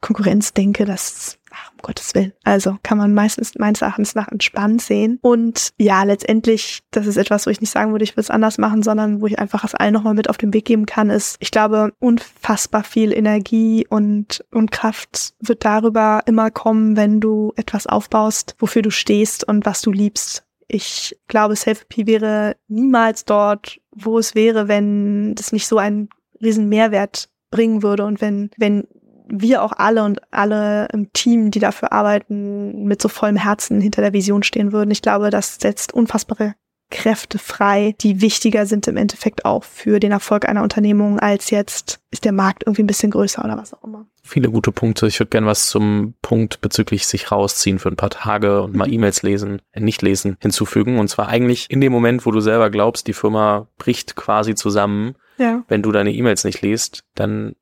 [SPEAKER 1] Konkurrenzdenke, das ach, um Gottes Willen. Also kann man meistens meines Erachtens nach entspannt sehen. Und ja, letztendlich, das ist etwas, wo ich nicht sagen würde, ich würde es anders machen, sondern wo ich einfach es allen nochmal mit auf den Weg geben kann, ist, ich glaube, unfassbar viel Energie und, und Kraft wird darüber immer kommen, wenn du etwas aufbaust, wofür du stehst und was du liebst. Ich glaube, Selfie wäre niemals dort, wo es wäre, wenn das nicht so einen riesen Mehrwert bringen würde und wenn, wenn wir auch alle und alle im Team, die dafür arbeiten, mit so vollem Herzen hinter der Vision stehen würden. Ich glaube, das setzt unfassbare Kräfte frei, die wichtiger sind im Endeffekt auch für den Erfolg einer Unternehmung, als jetzt ist der Markt irgendwie ein bisschen größer oder was auch immer.
[SPEAKER 2] Viele gute Punkte. Ich würde gerne was zum Punkt bezüglich sich rausziehen für ein paar Tage und mal mhm. E-Mails lesen, äh, nicht lesen, hinzufügen. Und zwar eigentlich in dem Moment, wo du selber glaubst, die Firma bricht quasi zusammen. Ja. Wenn du deine E-Mails nicht liest, dann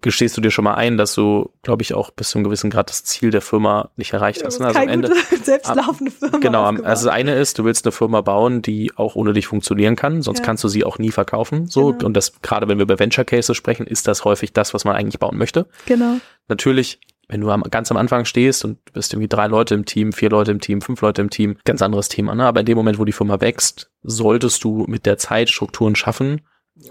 [SPEAKER 2] gestehst du dir schon mal ein, dass du, glaube ich, auch bis zu einem gewissen Grad das Ziel der Firma nicht erreicht hast.
[SPEAKER 1] Ne? Also am Ende selbstlaufende Firma.
[SPEAKER 2] Genau, aufgebaut. also das eine ist, du willst eine Firma bauen, die auch ohne dich funktionieren kann, sonst ja. kannst du sie auch nie verkaufen. So genau. und das gerade wenn wir über Venture Cases sprechen, ist das häufig das, was man eigentlich bauen möchte.
[SPEAKER 1] Genau.
[SPEAKER 2] Natürlich wenn du am, ganz am Anfang stehst und bist irgendwie drei Leute im Team, vier Leute im Team, fünf Leute im Team, ganz anderes Thema. Ne? Aber in dem Moment, wo die Firma wächst, solltest du mit der Zeit Strukturen schaffen,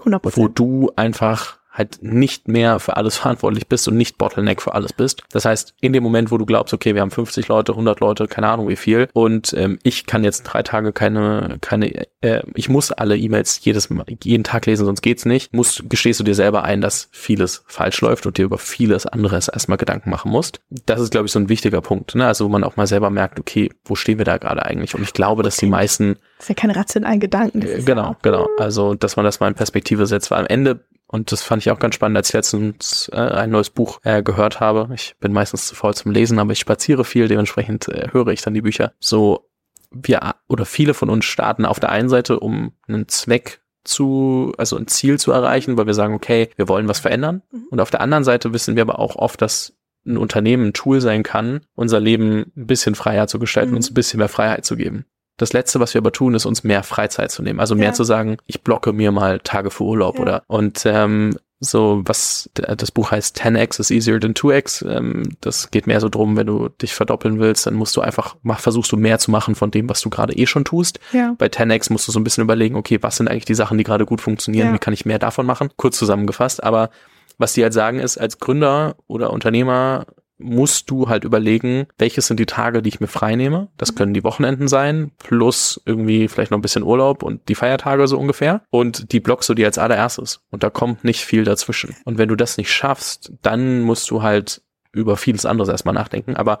[SPEAKER 2] 100%. wo du einfach halt nicht mehr für alles verantwortlich bist und nicht Bottleneck für alles bist. Das heißt, in dem Moment, wo du glaubst, okay, wir haben 50 Leute, 100 Leute, keine Ahnung wie viel und ähm, ich kann jetzt drei Tage keine, keine, äh, ich muss alle E-Mails jedes jeden Tag lesen, sonst geht's nicht, musst, gestehst du dir selber ein, dass vieles falsch läuft und dir über vieles anderes erstmal Gedanken machen musst. Das ist, glaube ich, so ein wichtiger Punkt, ne? Also wo man auch mal selber merkt, okay, wo stehen wir da gerade eigentlich? Und ich glaube, dass die meisten.
[SPEAKER 1] Das ist ja keine rationalen Gedanken.
[SPEAKER 2] Äh, genau, genau. Also, dass man das mal in Perspektive setzt, weil am Ende und das fand ich auch ganz spannend, als ich letztens äh, ein neues Buch äh, gehört habe. Ich bin meistens zu faul zum Lesen, aber ich spaziere viel, dementsprechend äh, höre ich dann die Bücher. So, wir oder viele von uns starten auf der einen Seite, um einen Zweck zu, also ein Ziel zu erreichen, weil wir sagen, okay, wir wollen was verändern. Mhm. Und auf der anderen Seite wissen wir aber auch oft, dass ein Unternehmen ein Tool sein kann, unser Leben ein bisschen freier zu gestalten, mhm. uns ein bisschen mehr Freiheit zu geben. Das Letzte, was wir aber tun, ist uns mehr Freizeit zu nehmen. Also mehr ja. zu sagen, ich blocke mir mal Tage für Urlaub ja. oder und ähm, so was das Buch heißt 10x is easier than 2x. Ähm, das geht mehr so drum, wenn du dich verdoppeln willst, dann musst du einfach mach, versuchst du mehr zu machen von dem, was du gerade eh schon tust. Ja. Bei 10x musst du so ein bisschen überlegen, okay, was sind eigentlich die Sachen, die gerade gut funktionieren? Ja. Wie kann ich mehr davon machen? Kurz zusammengefasst, aber was die halt sagen ist, als Gründer oder Unternehmer musst du halt überlegen, welches sind die Tage, die ich mir frei nehme. Das können die Wochenenden sein, plus irgendwie vielleicht noch ein bisschen Urlaub und die Feiertage so ungefähr. Und die blockst du dir als allererstes. Und da kommt nicht viel dazwischen. Und wenn du das nicht schaffst, dann musst du halt über vieles anderes erstmal nachdenken. Aber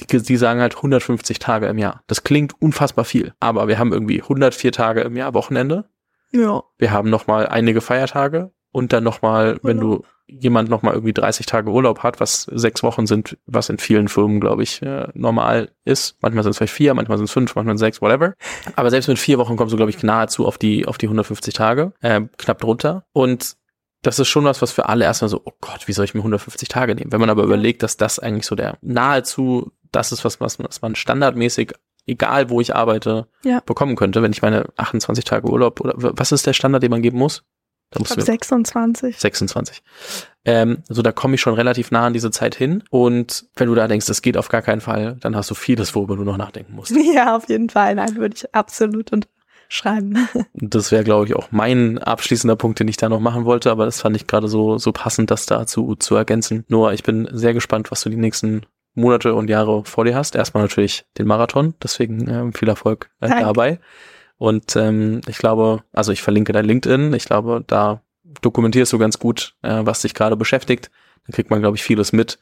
[SPEAKER 2] die, die sagen halt 150 Tage im Jahr. Das klingt unfassbar viel. Aber wir haben irgendwie 104 Tage im Jahr Wochenende. Ja. Wir haben noch mal einige Feiertage und dann noch mal, wenn du jemand noch mal irgendwie 30 Tage Urlaub hat, was sechs Wochen sind, was in vielen Firmen, glaube ich, äh, normal ist. Manchmal sind es vielleicht vier, manchmal sind es fünf, manchmal sechs, whatever. Aber selbst mit vier Wochen kommst du, glaube ich, nahezu auf die, auf die 150 Tage, äh, knapp drunter. Und das ist schon was, was für alle erstmal so, oh Gott, wie soll ich mir 150 Tage nehmen? Wenn man aber überlegt, dass das eigentlich so der nahezu das ist, was, was, was man standardmäßig egal wo ich arbeite, ja. bekommen könnte, wenn ich meine 28 Tage Urlaub oder was ist der Standard, den man geben muss?
[SPEAKER 1] Da ich glaube 26.
[SPEAKER 2] 26. Ähm, also da komme ich schon relativ nah an diese Zeit hin. Und wenn du da denkst, das geht auf gar keinen Fall, dann hast du vieles, worüber du noch nachdenken musst.
[SPEAKER 1] Ja, auf jeden Fall. Nein, würde ich absolut unterschreiben.
[SPEAKER 2] Das wäre, glaube ich, auch mein abschließender Punkt, den ich da noch machen wollte. Aber das fand ich gerade so, so passend, das da zu, zu ergänzen. Nur ich bin sehr gespannt, was du die nächsten Monate und Jahre vor dir hast. Erstmal natürlich den Marathon. Deswegen äh, viel Erfolg äh, dabei. Und ähm, ich glaube, also ich verlinke dein LinkedIn. Ich glaube, da dokumentierst du ganz gut, äh, was dich gerade beschäftigt. Da kriegt man, glaube ich, vieles mit.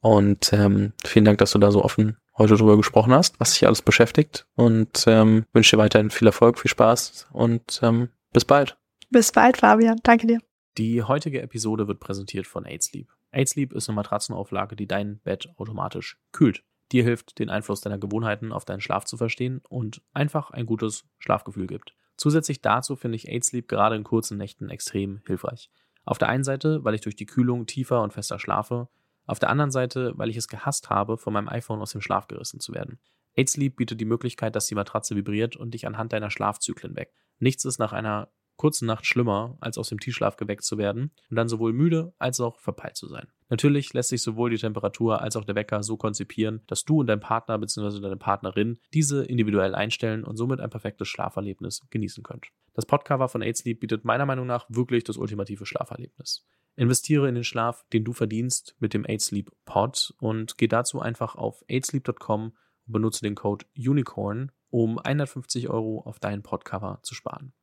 [SPEAKER 2] Und ähm, vielen Dank, dass du da so offen heute drüber gesprochen hast, was dich alles beschäftigt. Und ähm, wünsche dir weiterhin viel Erfolg, viel Spaß und ähm, bis bald.
[SPEAKER 1] Bis bald, Fabian. Danke dir.
[SPEAKER 2] Die heutige Episode wird präsentiert von AidSleep. AidSleep ist eine Matratzenauflage, die dein Bett automatisch kühlt dir hilft, den Einfluss deiner Gewohnheiten auf deinen Schlaf zu verstehen und einfach ein gutes Schlafgefühl gibt. Zusätzlich dazu finde ich Aid Sleep gerade in kurzen Nächten extrem hilfreich. Auf der einen Seite, weil ich durch die Kühlung tiefer und fester schlafe, auf der anderen Seite, weil ich es gehasst habe, von meinem iPhone aus dem Schlaf gerissen zu werden. Aid Sleep bietet die Möglichkeit, dass die Matratze vibriert und dich anhand deiner Schlafzyklen weckt. Nichts ist nach einer kurzen Nacht schlimmer, als aus dem Tiefschlaf geweckt zu werden und dann sowohl müde als auch verpeilt zu sein. Natürlich lässt sich sowohl die Temperatur als auch der Wecker so konzipieren, dass du und dein Partner bzw. deine Partnerin diese individuell einstellen und somit ein perfektes Schlaferlebnis genießen könnt. Das Podcover von AidSleep bietet meiner Meinung nach wirklich das ultimative Schlaferlebnis. Investiere in den Schlaf, den du verdienst mit dem AidSleep Pod und geh dazu einfach auf aidsleep.com und benutze den Code UNICORN, um 150 Euro auf dein Podcover zu sparen.